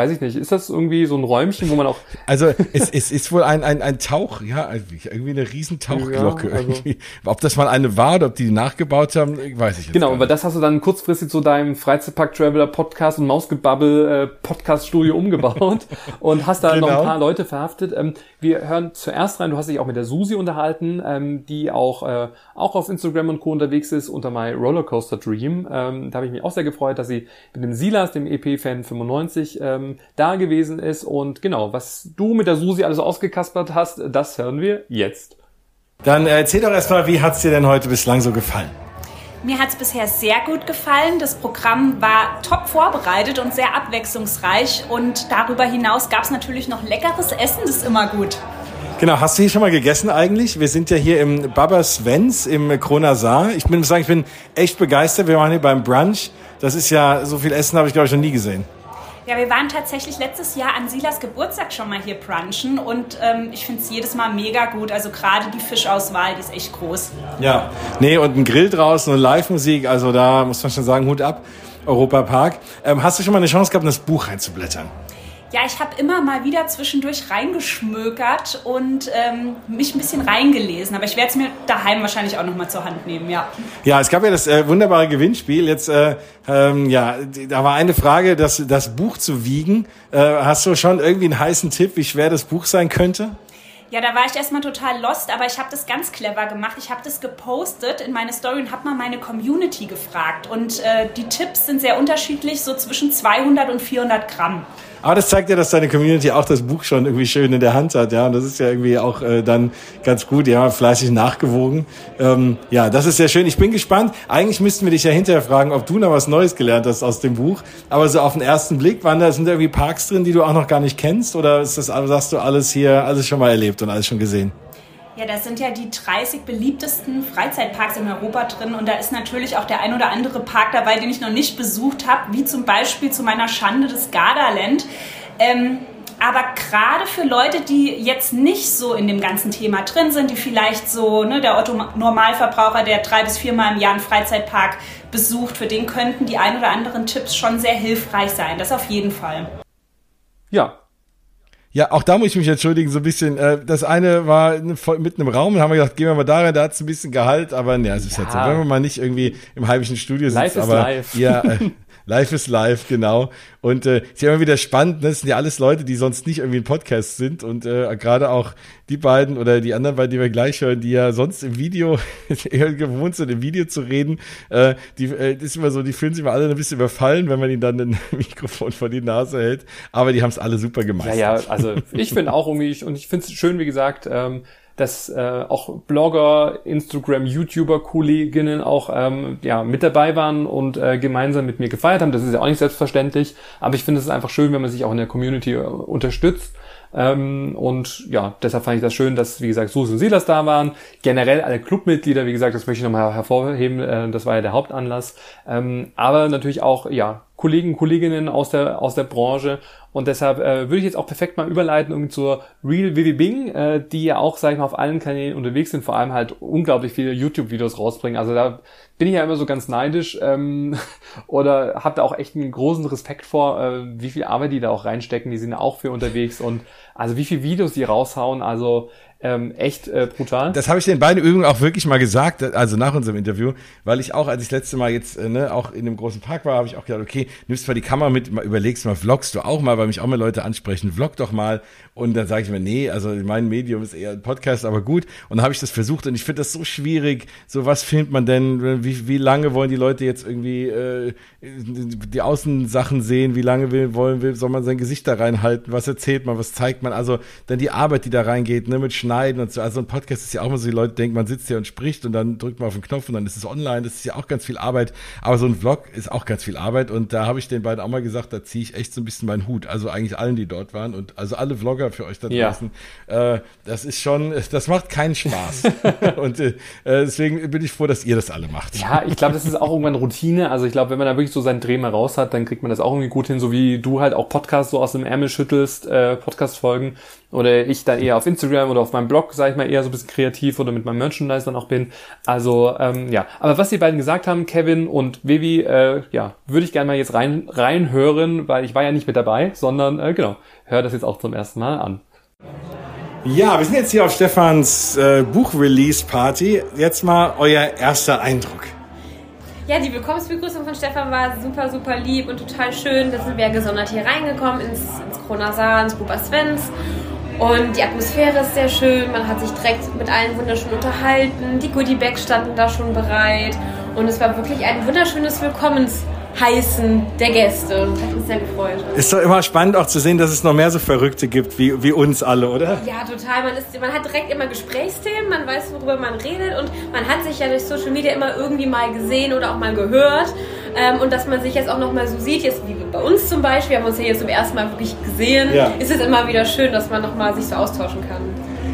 weiß ich nicht, ist das irgendwie so ein Räumchen, wo man auch. Also es, es ist wohl ein, ein, ein Tauch, ja, irgendwie eine riesen Tauchglocke ja, also irgendwie. Ob das mal eine war oder ob die, die nachgebaut haben, weiß ich jetzt Genau, aber das hast du dann kurzfristig zu deinem Freizeitpark-Traveler Podcast und Mausgebabbel äh, Podcast-Studio umgebaut und hast da genau. noch ein paar Leute verhaftet. Ähm, wir hören zuerst rein, du hast dich auch mit der Susi unterhalten, ähm, die auch, äh, auch auf Instagram und Co. unterwegs ist unter My Rollercoaster Dream. Ähm, da habe ich mich auch sehr gefreut, dass sie mit dem Silas, dem EP-Fan 95, ähm, da gewesen ist. Und genau, was du mit der Susi alles ausgekaspert hast, das hören wir jetzt. Dann erzähl doch erstmal, wie hat's dir denn heute bislang so gefallen? Mir hat es bisher sehr gut gefallen. Das Programm war top vorbereitet und sehr abwechslungsreich. Und darüber hinaus gab es natürlich noch leckeres Essen, das ist immer gut. Genau, hast du hier schon mal gegessen eigentlich? Wir sind ja hier im Baba Svens im Kronasar. Ich bin sagen, ich bin echt begeistert. Wir waren hier beim Brunch. Das ist ja, so viel Essen habe ich glaube ich noch nie gesehen. Ja, wir waren tatsächlich letztes Jahr an Silas Geburtstag schon mal hier brunchen und ähm, ich finde es jedes Mal mega gut. Also gerade die Fischauswahl, die ist echt groß. Ja, nee, und ein Grill draußen und Live-Musik, also da muss man schon sagen, Hut ab, Europa Park. Ähm, hast du schon mal eine Chance gehabt, in das Buch reinzublättern? Ja, ich habe immer mal wieder zwischendurch reingeschmökert und ähm, mich ein bisschen reingelesen. Aber ich werde es mir daheim wahrscheinlich auch noch mal zur Hand nehmen, ja. Ja, es gab ja das äh, wunderbare Gewinnspiel. Jetzt, äh, ähm, ja, da war eine Frage, das, das Buch zu wiegen. Äh, hast du schon irgendwie einen heißen Tipp, wie schwer das Buch sein könnte? Ja, da war ich erstmal total lost, aber ich habe das ganz clever gemacht. Ich habe das gepostet in meine Story und habe mal meine Community gefragt. Und äh, die Tipps sind sehr unterschiedlich, so zwischen 200 und 400 Gramm. Aber das zeigt ja, dass deine Community auch das Buch schon irgendwie schön in der Hand hat, ja. Und das ist ja irgendwie auch äh, dann ganz gut, ja, fleißig nachgewogen. Ähm, ja, das ist sehr schön. Ich bin gespannt. Eigentlich müssten wir dich ja hinterher fragen, ob du noch was Neues gelernt hast aus dem Buch. Aber so auf den ersten Blick, waren da, sind da irgendwie Parks drin, die du auch noch gar nicht kennst? Oder ist das, hast du alles hier, alles schon mal erlebt und alles schon gesehen? Ja, das sind ja die 30 beliebtesten Freizeitparks in Europa drin und da ist natürlich auch der ein oder andere Park dabei, den ich noch nicht besucht habe, wie zum Beispiel zu meiner Schande das Gardaland. Ähm, aber gerade für Leute, die jetzt nicht so in dem ganzen Thema drin sind, die vielleicht so, ne, der Otto Normalverbraucher, der drei bis viermal im Jahr einen Freizeitpark besucht, für den könnten die ein oder anderen Tipps schon sehr hilfreich sein. Das auf jeden Fall. Ja, ja, auch da muss ich mich entschuldigen, so ein bisschen. Äh, das eine war mitten im Raum, da haben wir gedacht, gehen wir mal da rein, da hat es ein bisschen Gehalt, aber ne, ist ja. jetzt so, wenn man mal nicht irgendwie im heimischen Studio sitzt, live aber live. ja, äh, live ist live, genau. Und äh, ist ja immer wieder spannend, ne? das sind ja alles Leute, die sonst nicht irgendwie ein Podcast sind und äh, gerade auch die beiden oder die anderen beiden, die wir gleich hören, die ja sonst im Video eher gewohnt sind, im Video zu reden, äh, die äh, ist immer so, die fühlen sich immer alle ein bisschen überfallen, wenn man ihnen dann ein Mikrofon vor die Nase hält. Aber die haben es alle super gemeistert. Ja, ja, also ich finde auch irgendwie, und ich finde es schön, wie gesagt, ähm, dass äh, auch Blogger, Instagram, YouTuber, Kolleginnen auch ähm, ja, mit dabei waren und äh, gemeinsam mit mir gefeiert haben. Das ist ja auch nicht selbstverständlich, aber ich finde es einfach schön, wenn man sich auch in der Community äh, unterstützt ähm, und ja, deshalb fand ich das schön, dass, wie gesagt, Susan Silas da waren. Generell alle Clubmitglieder, wie gesagt, das möchte ich nochmal hervorheben, äh, das war ja der Hauptanlass. Ähm, aber natürlich auch, ja, Kollegen, Kolleginnen aus der, aus der Branche. Und deshalb äh, würde ich jetzt auch perfekt mal überleiten um zur Real Vivi Bing, äh, die ja auch, sag ich mal, auf allen Kanälen unterwegs sind, vor allem halt unglaublich viele YouTube-Videos rausbringen. Also da bin ich ja immer so ganz neidisch ähm, oder habe da auch echt einen großen Respekt vor, äh, wie viel Arbeit die da auch reinstecken. Die sind auch für unterwegs und also wie viele Videos die raushauen. Also ähm, echt äh, brutal. Das habe ich den beiden Übungen auch wirklich mal gesagt, also nach unserem Interview, weil ich auch, als ich das letzte Mal jetzt äh, ne, auch in dem großen Park war, habe ich auch gedacht, okay, nimmst mal die Kamera mit, überlegst mal, vlogst du auch mal, weil mich auch mal Leute ansprechen, vlog doch mal. Und dann sage ich mir, nee, also mein Medium ist eher ein Podcast, aber gut. Und dann habe ich das versucht und ich finde das so schwierig. So, was filmt man denn? Wie, wie lange wollen die Leute jetzt irgendwie äh, die Außensachen sehen? Wie lange will, wollen will, soll man sein Gesicht da reinhalten? Was erzählt man? Was zeigt man? Also dann die Arbeit, die da reingeht, ne, mit Schneiden und so. Also ein Podcast ist ja auch immer so, die Leute denken, man sitzt hier und spricht und dann drückt man auf den Knopf und dann ist es online. Das ist ja auch ganz viel Arbeit. Aber so ein Vlog ist auch ganz viel Arbeit. Und da habe ich den beiden auch mal gesagt, da ziehe ich echt so ein bisschen meinen Hut. Also eigentlich allen, die dort waren und also alle Vlogger für euch da draußen. Ja. Äh, das ist schon, das macht keinen Spaß. und äh, deswegen bin ich froh, dass ihr das alle macht. Ja, ich glaube, das ist auch irgendwann Routine. Also ich glaube, wenn man da wirklich so seinen Dreh mal raus hat, dann kriegt man das auch irgendwie gut hin, so wie du halt auch Podcasts so aus dem Ärmel schüttelst, äh, Podcast-Folgen oder ich dann eher auf Instagram oder auf meinem meinem Blog, sage ich mal, eher so ein bisschen kreativ oder mit meinem Merchandise dann auch bin. Also ähm, ja, aber was die beiden gesagt haben, Kevin und Vivi, äh, ja, würde ich gerne mal jetzt rein reinhören, weil ich war ja nicht mit dabei, sondern äh, genau, höre das jetzt auch zum ersten Mal an. Ja, wir sind jetzt hier auf Stefans äh, Buch-Release-Party. Jetzt mal euer erster Eindruck. Ja, die Willkommensbegrüßung von Stefan war super, super lieb und total schön. Da sind wir gesondert hier reingekommen ins, ins Kronasar, ins Buba Svens. Und die Atmosphäre ist sehr schön. Man hat sich direkt mit allen wunderschön unterhalten. Die Goodie Bags standen da schon bereit. Und es war wirklich ein wunderschönes Willkommens heißen der Gäste und hat uns sehr gefreut. Ist doch immer spannend auch zu sehen, dass es noch mehr so Verrückte gibt wie, wie uns alle, oder? Ja, total. Man, ist, man hat direkt immer Gesprächsthemen, man weiß, worüber man redet und man hat sich ja durch Social Media immer irgendwie mal gesehen oder auch mal gehört. Ähm, und dass man sich jetzt auch noch mal so sieht, jetzt wie bei uns zum Beispiel, wir haben uns ja jetzt zum ersten Mal wirklich gesehen, ja. ist es immer wieder schön, dass man noch mal sich so austauschen kann.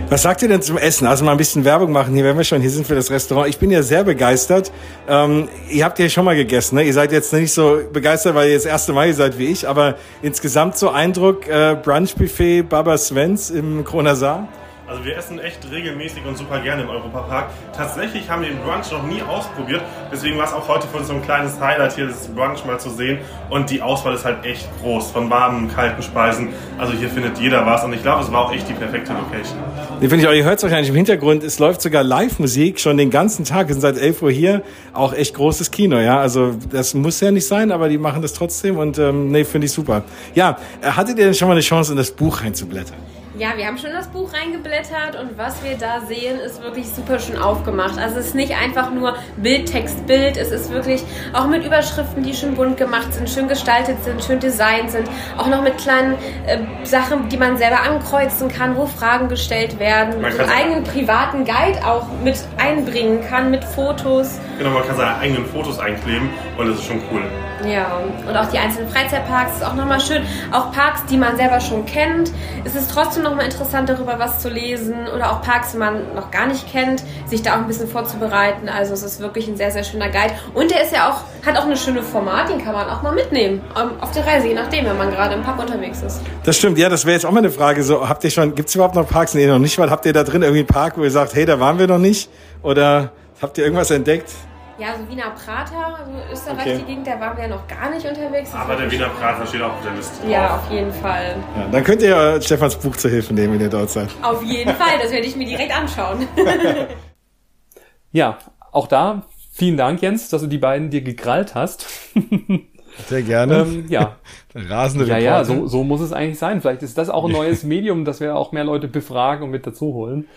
Was sagt ihr denn zum Essen? Also mal ein bisschen Werbung machen. Hier werden wir schon. Hier sind wir das Restaurant. Ich bin ja sehr begeistert. Ähm, ihr habt ja schon mal gegessen. Ne? Ihr seid jetzt nicht so begeistert, weil ihr das erste Mal hier seid wie ich. Aber insgesamt so Eindruck, äh, Brunchbuffet Baba Svens im Kronasar? Also wir essen echt regelmäßig und super gerne im Europapark. Tatsächlich haben wir den Brunch noch nie ausprobiert, deswegen war es auch heute für uns so ein kleines Highlight hier, das Brunch mal zu sehen. Und die Auswahl ist halt echt groß, von warmen, kalten Speisen. Also hier findet jeder was und ich glaube, es war auch echt die perfekte Location. Die finde ich auch, ihr hört es wahrscheinlich im Hintergrund, es läuft sogar Live-Musik schon den ganzen Tag. Wir sind seit 11 Uhr hier, auch echt großes Kino, ja. Also das muss ja nicht sein, aber die machen das trotzdem und ähm, nee, finde ich super. Ja, hattet ihr denn schon mal eine Chance, in das Buch reinzublättern? Ja, wir haben schon das Buch reingeblättert und was wir da sehen, ist wirklich super schön aufgemacht. Also es ist nicht einfach nur Bild, Text, Bild. Es ist wirklich auch mit Überschriften, die schön bunt gemacht sind, schön gestaltet sind, schön designt sind. Auch noch mit kleinen äh, Sachen, die man selber ankreuzen kann, wo Fragen gestellt werden. Man einen eigenen privaten Guide auch mit einbringen kann, mit Fotos. Genau, man kann seine eigenen Fotos einkleben und das ist schon cool. Ja, und auch die einzelnen Freizeitparks ist auch nochmal schön. Auch Parks, die man selber schon kennt. Es ist trotzdem nochmal interessant, darüber was zu lesen. Oder auch Parks, die man noch gar nicht kennt, sich da auch ein bisschen vorzubereiten. Also es ist wirklich ein sehr, sehr schöner Guide. Und der ist ja auch, hat auch eine schöne Format, den kann man auch mal mitnehmen. Ähm, auf der Reise, je nachdem, wenn man gerade im Park unterwegs ist. Das stimmt, ja, das wäre jetzt auch mal eine Frage. So, habt ihr schon, gibt es überhaupt noch Parks, ihr noch nicht war? Habt ihr da drin irgendwie einen Park, wo ihr sagt, hey, da waren wir noch nicht? Oder habt ihr irgendwas entdeckt? Ja, so Wiener Prater, also Österreich, okay. die Gegend, da waren wir ja noch gar nicht unterwegs. Das Aber der Wiener Prater steht auch auf der Liste. Drauf. Ja, auf jeden Fall. Ja, dann könnt ihr ja Stefans Buch zur Hilfe nehmen, wenn ihr dort seid. Auf jeden Fall, das werde ich mir direkt anschauen. ja, auch da vielen Dank, Jens, dass du die beiden dir gekrallt hast. Sehr gerne. Ähm, ja. Rasende Ja, ja, so, so muss es eigentlich sein. Vielleicht ist das auch ein neues Medium, dass wir auch mehr Leute befragen und mit dazu holen.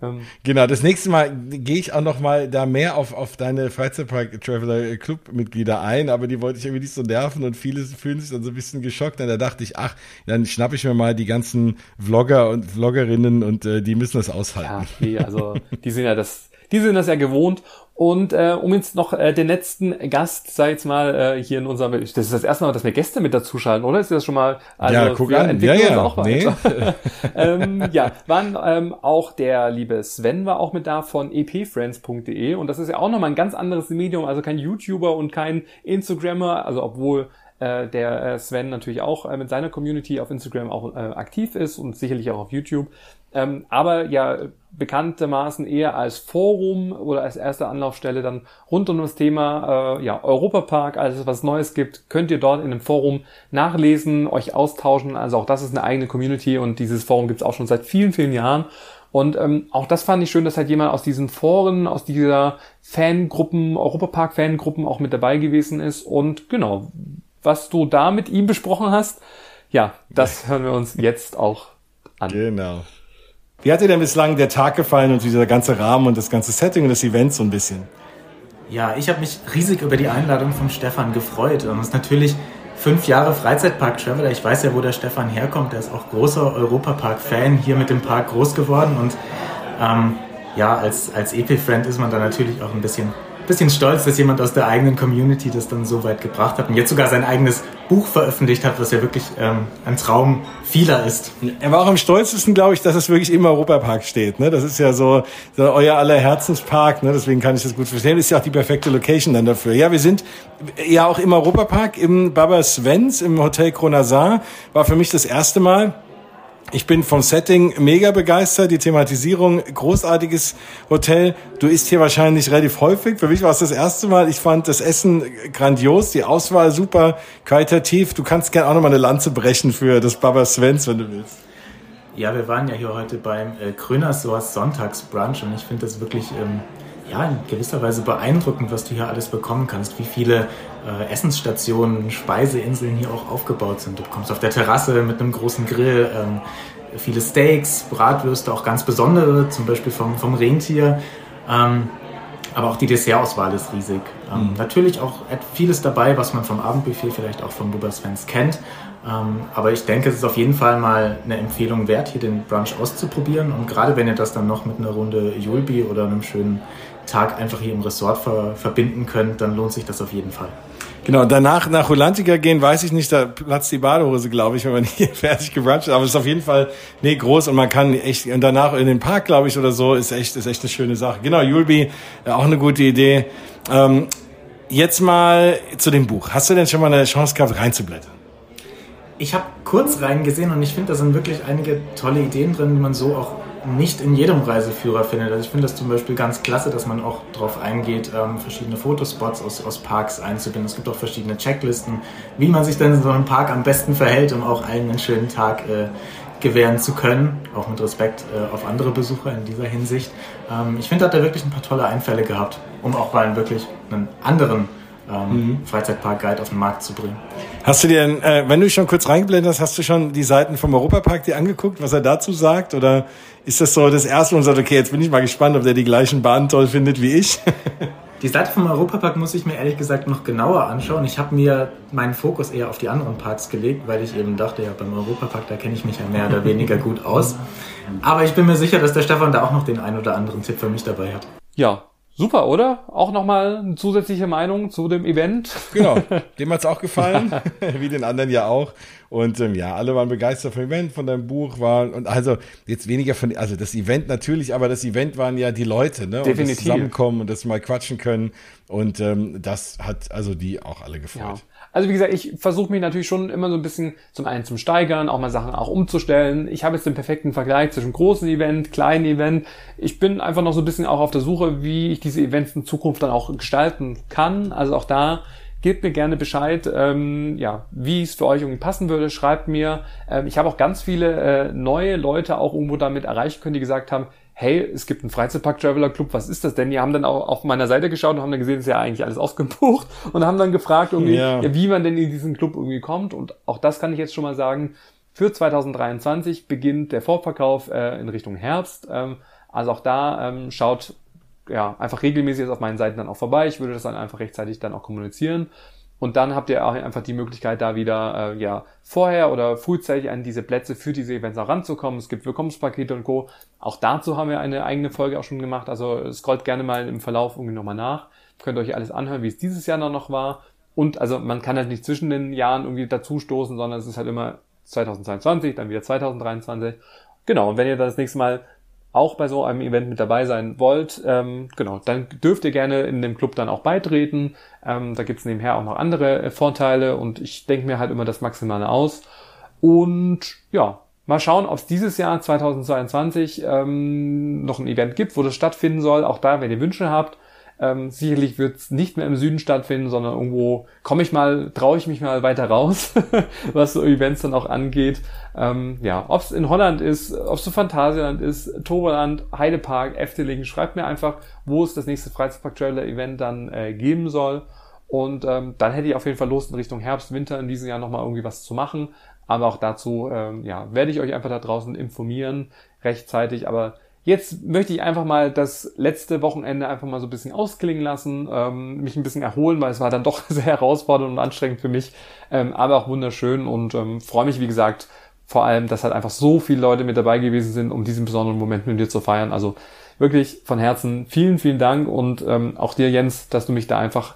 Ähm, genau, das nächste Mal gehe ich auch noch mal da mehr auf, auf deine Freizeitpark Traveler Club Mitglieder ein, aber die wollte ich irgendwie nicht so nerven und viele fühlen sich dann so ein bisschen geschockt. Und da dachte ich, ach, dann schnappe ich mir mal die ganzen Vlogger und Vloggerinnen und äh, die müssen das aushalten. Ja, okay, also die sind ja das, die sind das ja gewohnt und äh, um jetzt noch äh, den letzten Gast, sag ich jetzt mal, äh, hier in unserem, das ist das erste Mal, dass wir Gäste mit dazuschalten, oder? Ist das schon mal, also ja, guck an. Ja, ja. auch. Nee. ähm, ja, waren ähm, auch der liebe Sven war auch mit da von epfriends.de und das ist ja auch nochmal ein ganz anderes Medium, also kein YouTuber und kein Instagrammer, also obwohl äh, der äh, Sven natürlich auch äh, mit seiner Community auf Instagram auch äh, aktiv ist und sicherlich auch auf YouTube. Ähm, aber ja bekanntermaßen eher als Forum oder als erste Anlaufstelle dann rund um das Thema äh, ja, Europapark, alles was Neues gibt, könnt ihr dort in dem Forum nachlesen, euch austauschen. Also auch das ist eine eigene Community und dieses Forum gibt es auch schon seit vielen, vielen Jahren. Und ähm, auch das fand ich schön, dass halt jemand aus diesen Foren, aus dieser Fangruppen, Europapark-Fangruppen auch mit dabei gewesen ist. Und genau, was du da mit ihm besprochen hast, ja, das hören wir uns jetzt auch an. Genau. Wie hat dir denn bislang der Tag gefallen und dieser ganze Rahmen und das ganze Setting und das Event so ein bisschen? Ja, ich habe mich riesig über die Einladung von Stefan gefreut. Und es ist natürlich fünf Jahre Freizeitpark-Traveler. Ich weiß ja, wo der Stefan herkommt. Der ist auch großer Europapark-Fan, hier mit dem Park groß geworden. Und ähm, ja, als, als EP-Friend ist man da natürlich auch ein bisschen bisschen stolz, dass jemand aus der eigenen Community das dann so weit gebracht hat und jetzt sogar sein eigenes Buch veröffentlicht hat, was ja wirklich ähm, ein Traum vieler ist. Er war auch am stolzesten, glaube ich, dass es wirklich im Europapark steht. Ne? Das ist ja so, so euer aller Herzenspark, ne? deswegen kann ich das gut verstehen. Ist ja auch die perfekte Location dann dafür. Ja, wir sind ja auch im Europapark, im Baba Svens, im Hotel Kronasar. War für mich das erste Mal. Ich bin vom Setting mega begeistert, die Thematisierung, großartiges Hotel. Du isst hier wahrscheinlich relativ häufig. Für mich war es das erste Mal. Ich fand das Essen grandios, die Auswahl super qualitativ. Du kannst gerne auch nochmal eine Lanze brechen für das Baba Svens, wenn du willst. Ja, wir waren ja hier heute beim äh, Krönersors Sonntagsbrunch und ich finde das wirklich ähm, ja, in gewisser Weise beeindruckend, was du hier alles bekommen kannst, wie viele äh, Essensstationen, Speiseinseln hier auch aufgebaut sind. Du kommst auf der Terrasse mit einem großen Grill, ähm, viele Steaks, Bratwürste, auch ganz besondere, zum Beispiel vom, vom Rentier. Ähm, aber auch die Dessertauswahl ist riesig. Ähm, mhm. Natürlich auch vieles dabei, was man vom Abendbuffet vielleicht auch von Bubas Fans kennt. Ähm, aber ich denke, es ist auf jeden Fall mal eine Empfehlung wert, hier den Brunch auszuprobieren. Und gerade wenn ihr das dann noch mit einer Runde Julbi oder einem schönen Tag einfach hier im Resort ver verbinden könnt, dann lohnt sich das auf jeden Fall. Genau, danach nach Rolantica gehen, weiß ich nicht, da platzt die Badehose, glaube ich, wenn man hier fertig gebruncht Aber es ist auf jeden Fall, nee, groß und man kann echt, und danach in den Park, glaube ich, oder so, ist echt, ist echt eine schöne Sache. Genau, Julbi, äh, auch eine gute Idee. Ähm, jetzt mal zu dem Buch. Hast du denn schon mal eine Chance gehabt, reinzublättern? Ich habe kurz reingesehen und ich finde, da sind wirklich einige tolle Ideen drin, die man so auch nicht in jedem Reiseführer findet. Also ich finde das zum Beispiel ganz klasse, dass man auch darauf eingeht, ähm, verschiedene Fotospots aus, aus Parks einzubinden. Es gibt auch verschiedene Checklisten, wie man sich denn in so einem Park am besten verhält, um auch allen einen schönen Tag äh, gewähren zu können, auch mit Respekt äh, auf andere Besucher in dieser Hinsicht. Ähm, ich finde, da hat er wirklich ein paar tolle Einfälle gehabt, um auch mal wirklich einen anderen ähm, mhm. Freizeitpark-Guide auf den Markt zu bringen. Hast du dir, äh, wenn du schon kurz reingeblendet hast, hast du schon die Seiten vom Europapark dir angeguckt, was er dazu sagt? Oder ist das so das erste, wo man sagt, okay, jetzt bin ich mal gespannt, ob der die gleichen Bahnen toll findet wie ich? Die Seite vom Europapark muss ich mir ehrlich gesagt noch genauer anschauen. Ich habe mir meinen Fokus eher auf die anderen Parks gelegt, weil ich eben dachte, ja, beim Europapark, da kenne ich mich ja mehr oder weniger gut aus. Aber ich bin mir sicher, dass der Stefan da auch noch den einen oder anderen Tipp für mich dabei hat. Ja, Super, oder? Auch nochmal eine zusätzliche Meinung zu dem Event. Genau, dem hat's auch gefallen, wie den anderen ja auch. Und ähm, ja, alle waren begeistert vom Event, von deinem Buch war und also jetzt weniger von, also das Event natürlich, aber das Event waren ja die Leute, ne? Definitiv. Und das Zusammenkommen und das mal quatschen können. Und ähm, das hat also die auch alle gefreut. Ja. Also wie gesagt, ich versuche mich natürlich schon immer so ein bisschen zum einen zum Steigern, auch mal Sachen auch umzustellen. Ich habe jetzt den perfekten Vergleich zwischen großen Event, kleinen Event. Ich bin einfach noch so ein bisschen auch auf der Suche, wie ich diese Events in Zukunft dann auch gestalten kann. Also auch da gebt mir gerne Bescheid, ähm, ja, wie es für euch irgendwie passen würde. Schreibt mir. Ähm, ich habe auch ganz viele äh, neue Leute auch irgendwo damit erreichen können, die gesagt haben, hey, es gibt einen Freizeitpark Traveler Club, was ist das denn? Die haben dann auch auf meiner Seite geschaut und haben dann gesehen, es ist ja eigentlich alles ausgebucht und haben dann gefragt, irgendwie, ja. Ja, wie man denn in diesen Club irgendwie kommt. Und auch das kann ich jetzt schon mal sagen. Für 2023 beginnt der Vorverkauf äh, in Richtung Herbst. Ähm, also auch da ähm, schaut ja einfach regelmäßig auf meinen Seiten dann auch vorbei. Ich würde das dann einfach rechtzeitig dann auch kommunizieren. Und dann habt ihr auch einfach die Möglichkeit, da wieder äh, ja vorher oder frühzeitig an diese Plätze für diese Events auch ranzukommen. Es gibt Willkommenspakete und Co. Auch dazu haben wir eine eigene Folge auch schon gemacht. Also scrollt gerne mal im Verlauf irgendwie nochmal nach. Könnt euch alles anhören, wie es dieses Jahr noch war. Und also man kann halt nicht zwischen den Jahren irgendwie dazu stoßen, sondern es ist halt immer 2022, dann wieder 2023. Genau, und wenn ihr das nächste Mal auch bei so einem Event mit dabei sein wollt, ähm, genau, dann dürft ihr gerne in dem Club dann auch beitreten. Ähm, da gibt's nebenher auch noch andere äh, Vorteile und ich denke mir halt immer das Maximale aus. Und ja, mal schauen, ob es dieses Jahr 2022 ähm, noch ein Event gibt, wo das stattfinden soll. Auch da, wenn ihr Wünsche habt, ähm, sicherlich wird es nicht mehr im Süden stattfinden, sondern irgendwo komme ich mal, traue ich mich mal weiter raus, was so Events dann auch angeht. Ähm, ja, ob es in Holland ist, ob es so Phantasialand ist, Toberland, Heidepark, Efteling, schreibt mir einfach, wo es das nächste Freizeitpark-Trailer-Event dann äh, geben soll. Und ähm, dann hätte ich auf jeden Fall Lust in Richtung Herbst, Winter in diesem Jahr nochmal irgendwie was zu machen. Aber auch dazu ähm, ja, werde ich euch einfach da draußen informieren, rechtzeitig. Aber Jetzt möchte ich einfach mal das letzte Wochenende einfach mal so ein bisschen ausklingen lassen, ähm, mich ein bisschen erholen, weil es war dann doch sehr herausfordernd und anstrengend für mich, ähm, aber auch wunderschön und ähm, freue mich, wie gesagt, vor allem, dass halt einfach so viele Leute mit dabei gewesen sind, um diesen besonderen Moment mit dir zu feiern. Also wirklich von Herzen vielen, vielen Dank und ähm, auch dir, Jens, dass du mich da einfach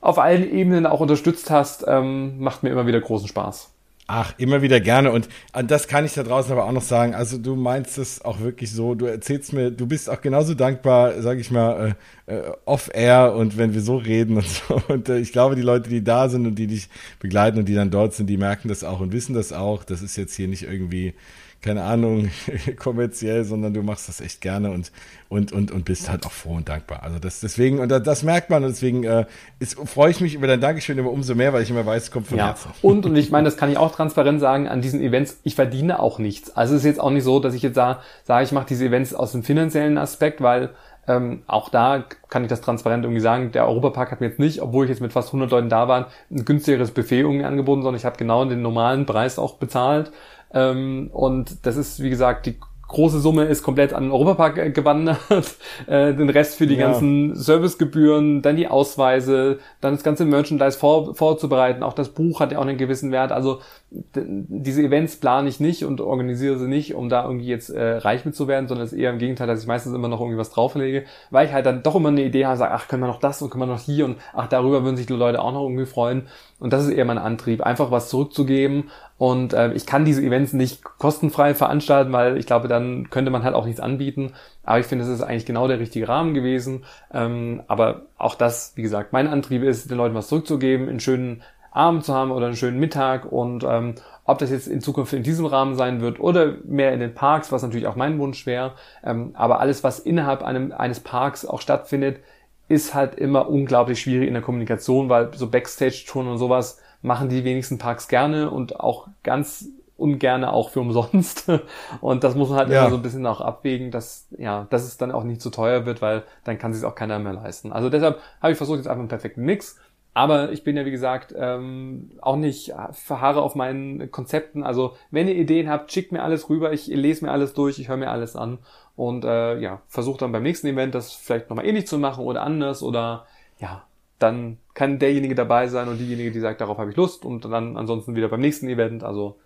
auf allen Ebenen auch unterstützt hast, ähm, macht mir immer wieder großen Spaß. Ach, immer wieder gerne. Und das kann ich da draußen aber auch noch sagen. Also du meinst es auch wirklich so. Du erzählst mir, du bist auch genauso dankbar, sag ich mal, äh, äh, off-air und wenn wir so reden und so. Und äh, ich glaube, die Leute, die da sind und die dich begleiten und die dann dort sind, die merken das auch und wissen das auch. Das ist jetzt hier nicht irgendwie keine Ahnung, kommerziell, sondern du machst das echt gerne und, und, und, und bist halt auch froh und dankbar. Also das, deswegen, und das merkt man und deswegen äh, ist, freue ich mich über dein Dankeschön immer umso mehr, weil ich immer weiß, es kommt von ja. Herzen. Und, und ich meine, das kann ich auch transparent sagen, an diesen Events, ich verdiene auch nichts. Also es ist jetzt auch nicht so, dass ich jetzt sage, sage ich mache diese Events aus dem finanziellen Aspekt, weil ähm, auch da kann ich das transparent irgendwie sagen, der Europapark hat mir jetzt nicht, obwohl ich jetzt mit fast 100 Leuten da war, ein günstigeres Buffet irgendwie angeboten, sondern ich habe genau den normalen Preis auch bezahlt. Ähm, und das ist, wie gesagt, die große Summe ist komplett an den Europapark gewandert, äh, den Rest für die ja. ganzen Servicegebühren, dann die Ausweise, dann das ganze Merchandise vor, vorzubereiten, auch das Buch hat ja auch einen gewissen Wert, also diese Events plane ich nicht und organisiere sie nicht, um da irgendwie jetzt äh, reich mit zu werden, sondern es ist eher im Gegenteil, dass ich meistens immer noch irgendwie was drauflege, weil ich halt dann doch immer eine Idee habe, sage, ach, können wir noch das und können wir noch hier und ach, darüber würden sich die Leute auch noch irgendwie freuen. Und das ist eher mein Antrieb, einfach was zurückzugeben. Und äh, ich kann diese Events nicht kostenfrei veranstalten, weil ich glaube, dann könnte man halt auch nichts anbieten. Aber ich finde, es ist eigentlich genau der richtige Rahmen gewesen. Ähm, aber auch das, wie gesagt, mein Antrieb ist, den Leuten was zurückzugeben, einen schönen Abend zu haben oder einen schönen Mittag und ähm, ob das jetzt in Zukunft in diesem Rahmen sein wird oder mehr in den Parks, was natürlich auch mein Wunsch wäre, ähm, aber alles, was innerhalb einem, eines Parks auch stattfindet, ist halt immer unglaublich schwierig in der Kommunikation, weil so Backstage-Touren und sowas machen die wenigsten Parks gerne und auch ganz ungerne auch für umsonst. Und das muss man halt ja. immer so ein bisschen auch abwägen, dass, ja, dass es dann auch nicht zu teuer wird, weil dann kann sich auch keiner mehr leisten. Also deshalb habe ich versucht, jetzt einfach einen perfekten Mix. Aber ich bin ja, wie gesagt, ähm, auch nicht verharre auf meinen Konzepten. Also, wenn ihr Ideen habt, schickt mir alles rüber. Ich lese mir alles durch, ich höre mir alles an. Und äh, ja, versuche dann beim nächsten Event das vielleicht nochmal ähnlich zu machen oder anders. Oder ja, dann kann derjenige dabei sein und diejenige, die sagt, darauf habe ich Lust. Und dann ansonsten wieder beim nächsten Event. Also,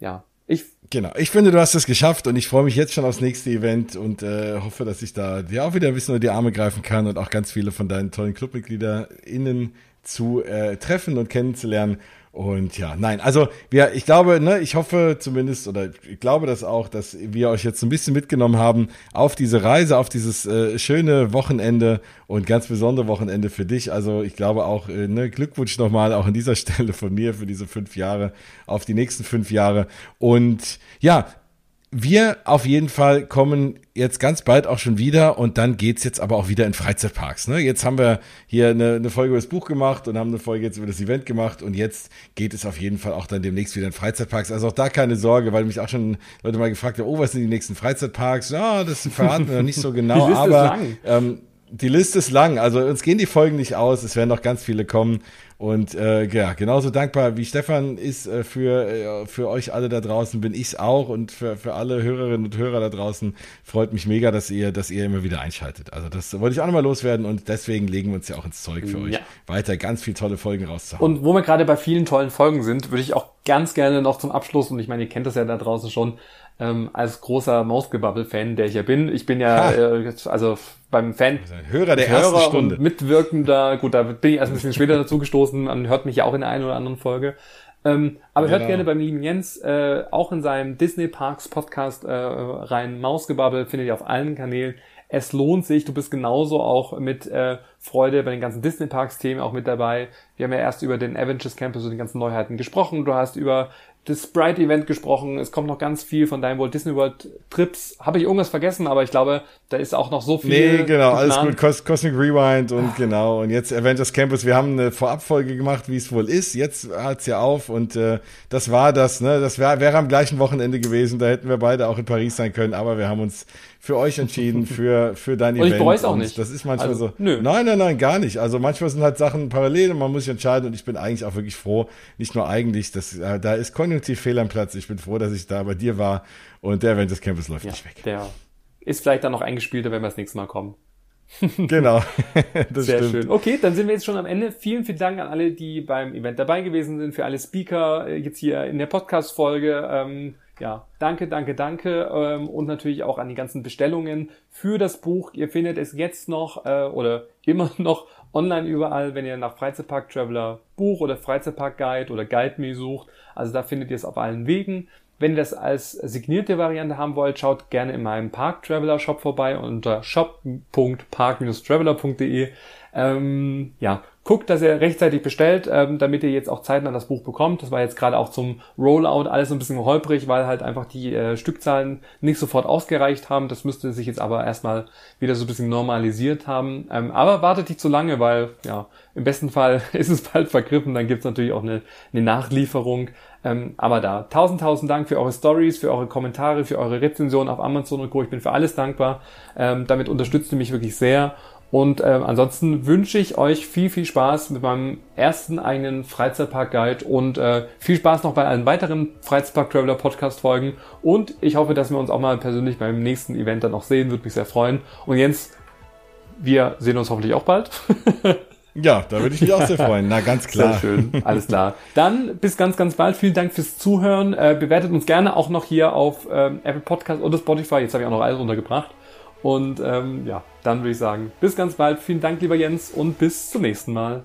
ja, ich genau. Ich finde, du hast es geschafft und ich freue mich jetzt schon aufs nächste Event und äh, hoffe, dass ich da dir auch wieder ein bisschen unter die Arme greifen kann und auch ganz viele von deinen tollen ClubmitgliederInnen zu äh, treffen und kennenzulernen. Und ja, nein, also wir, ich glaube, ne, ich hoffe zumindest oder ich glaube das auch, dass wir euch jetzt ein bisschen mitgenommen haben auf diese Reise, auf dieses äh, schöne Wochenende und ganz besondere Wochenende für dich. Also ich glaube auch, äh, ne, Glückwunsch nochmal auch an dieser Stelle von mir für diese fünf Jahre, auf die nächsten fünf Jahre. Und ja, wir auf jeden Fall kommen jetzt ganz bald auch schon wieder und dann geht's jetzt aber auch wieder in Freizeitparks. Ne? Jetzt haben wir hier eine, eine Folge über das Buch gemacht und haben eine Folge jetzt über das Event gemacht und jetzt geht es auf jeden Fall auch dann demnächst wieder in Freizeitparks. Also auch da keine Sorge, weil mich auch schon Leute mal gefragt haben, oh, was sind die nächsten Freizeitparks? Ja, das verraten wir noch nicht so genau, aber ähm, die Liste ist lang. Also uns gehen die Folgen nicht aus. Es werden noch ganz viele kommen. Und äh, ja, genauso dankbar wie Stefan ist äh, für, äh, für euch alle da draußen, bin ich's auch und für, für alle Hörerinnen und Hörer da draußen freut mich mega, dass ihr, dass ihr immer wieder einschaltet. Also das wollte ich auch nochmal loswerden und deswegen legen wir uns ja auch ins Zeug für euch, ja. weiter ganz viele tolle Folgen rauszuhauen. Und wo wir gerade bei vielen tollen Folgen sind, würde ich auch ganz gerne noch zum Abschluss, und ich meine, ihr kennt das ja da draußen schon, ähm, als großer Mausgebubble-Fan, der ich ja bin. Ich bin ja, äh, also beim Fan. Hörer der Hörer ersten Stunde. Und Mitwirkender, gut, da bin ich erst ein bisschen später dazu gestoßen, man hört mich ja auch in der einen oder anderen Folge. Ähm, aber genau. hört gerne beim lieben Jens äh, auch in seinem Disney Parks Podcast äh, rein. Mausgebubble findet ihr auf allen Kanälen. Es lohnt sich, du bist genauso auch mit äh, Freude bei den ganzen Disney Parks Themen auch mit dabei. Wir haben ja erst über den Avengers Campus und die ganzen Neuheiten gesprochen. Du hast über das Sprite-Event gesprochen. Es kommt noch ganz viel von deinem Walt Disney World Trips. Habe ich irgendwas vergessen, aber ich glaube, da ist auch noch so viel. Nee, genau, alles gut. Cos Cosmic Rewind und genau. Und jetzt Avengers Campus. Wir haben eine Vorabfolge gemacht, wie es wohl ist. Jetzt hat's ja auf und äh, das war das. Ne, das wäre wäre am gleichen Wochenende gewesen. Da hätten wir beide auch in Paris sein können. Aber wir haben uns für euch entschieden, für, für dein und Event. Ich bereue es auch nicht. Das ist manchmal also, so. Nö. Nein, nein, nein, gar nicht. Also manchmal sind halt Sachen parallel und man muss sich entscheiden und ich bin eigentlich auch wirklich froh, nicht nur eigentlich, dass äh, da ist konjunktiv fehl am Platz. Ich bin froh, dass ich da bei dir war und der Event des Campus läuft ja, nicht weg. Der ist vielleicht dann noch eingespielter, wenn wir das nächste Mal kommen. genau. das Sehr stimmt. schön. Okay, dann sind wir jetzt schon am Ende. Vielen, vielen Dank an alle, die beim Event dabei gewesen sind, für alle Speaker äh, jetzt hier in der Podcast-Folge. Ähm, ja, danke, danke, danke ähm, und natürlich auch an die ganzen Bestellungen für das Buch. Ihr findet es jetzt noch äh, oder immer noch online überall, wenn ihr nach Freizeitpark Traveler Buch oder Freizeitpark Guide oder Guide Me sucht. Also da findet ihr es auf allen Wegen. Wenn ihr das als signierte Variante haben wollt, schaut gerne in meinem Park Traveler Shop vorbei unter shop.park-traveler.de. Ähm, ja, guckt, dass ihr rechtzeitig bestellt, ähm, damit ihr jetzt auch zeitnah das Buch bekommt. Das war jetzt gerade auch zum Rollout alles ein bisschen holprig, weil halt einfach die äh, Stückzahlen nicht sofort ausgereicht haben. Das müsste sich jetzt aber erstmal wieder so ein bisschen normalisiert haben. Ähm, aber wartet nicht zu lange, weil ja, im besten Fall ist es bald vergriffen. Dann gibt's natürlich auch eine, eine Nachlieferung. Ähm, aber da, tausend, tausend Dank für eure Stories, für eure Kommentare, für eure Rezensionen auf Amazon und Co. Ich bin für alles dankbar. Ähm, damit unterstützt ihr mich wirklich sehr. Und ähm, ansonsten wünsche ich euch viel, viel Spaß mit meinem ersten eigenen Freizeitpark-Guide und äh, viel Spaß noch bei allen weiteren Freizeitpark-Traveler Podcast-Folgen. Und ich hoffe, dass wir uns auch mal persönlich beim nächsten Event dann noch sehen. Würde mich sehr freuen. Und Jens, wir sehen uns hoffentlich auch bald. Ja, da würde ich mich auch sehr freuen. Na, ganz klar. Sehr schön. Alles klar. Dann bis ganz, ganz bald. Vielen Dank fürs Zuhören. Äh, bewertet uns gerne auch noch hier auf ähm, Apple Podcast oder Spotify. Jetzt habe ich auch noch alles untergebracht. Und ähm, ja, dann würde ich sagen, bis ganz bald. Vielen Dank, lieber Jens, und bis zum nächsten Mal.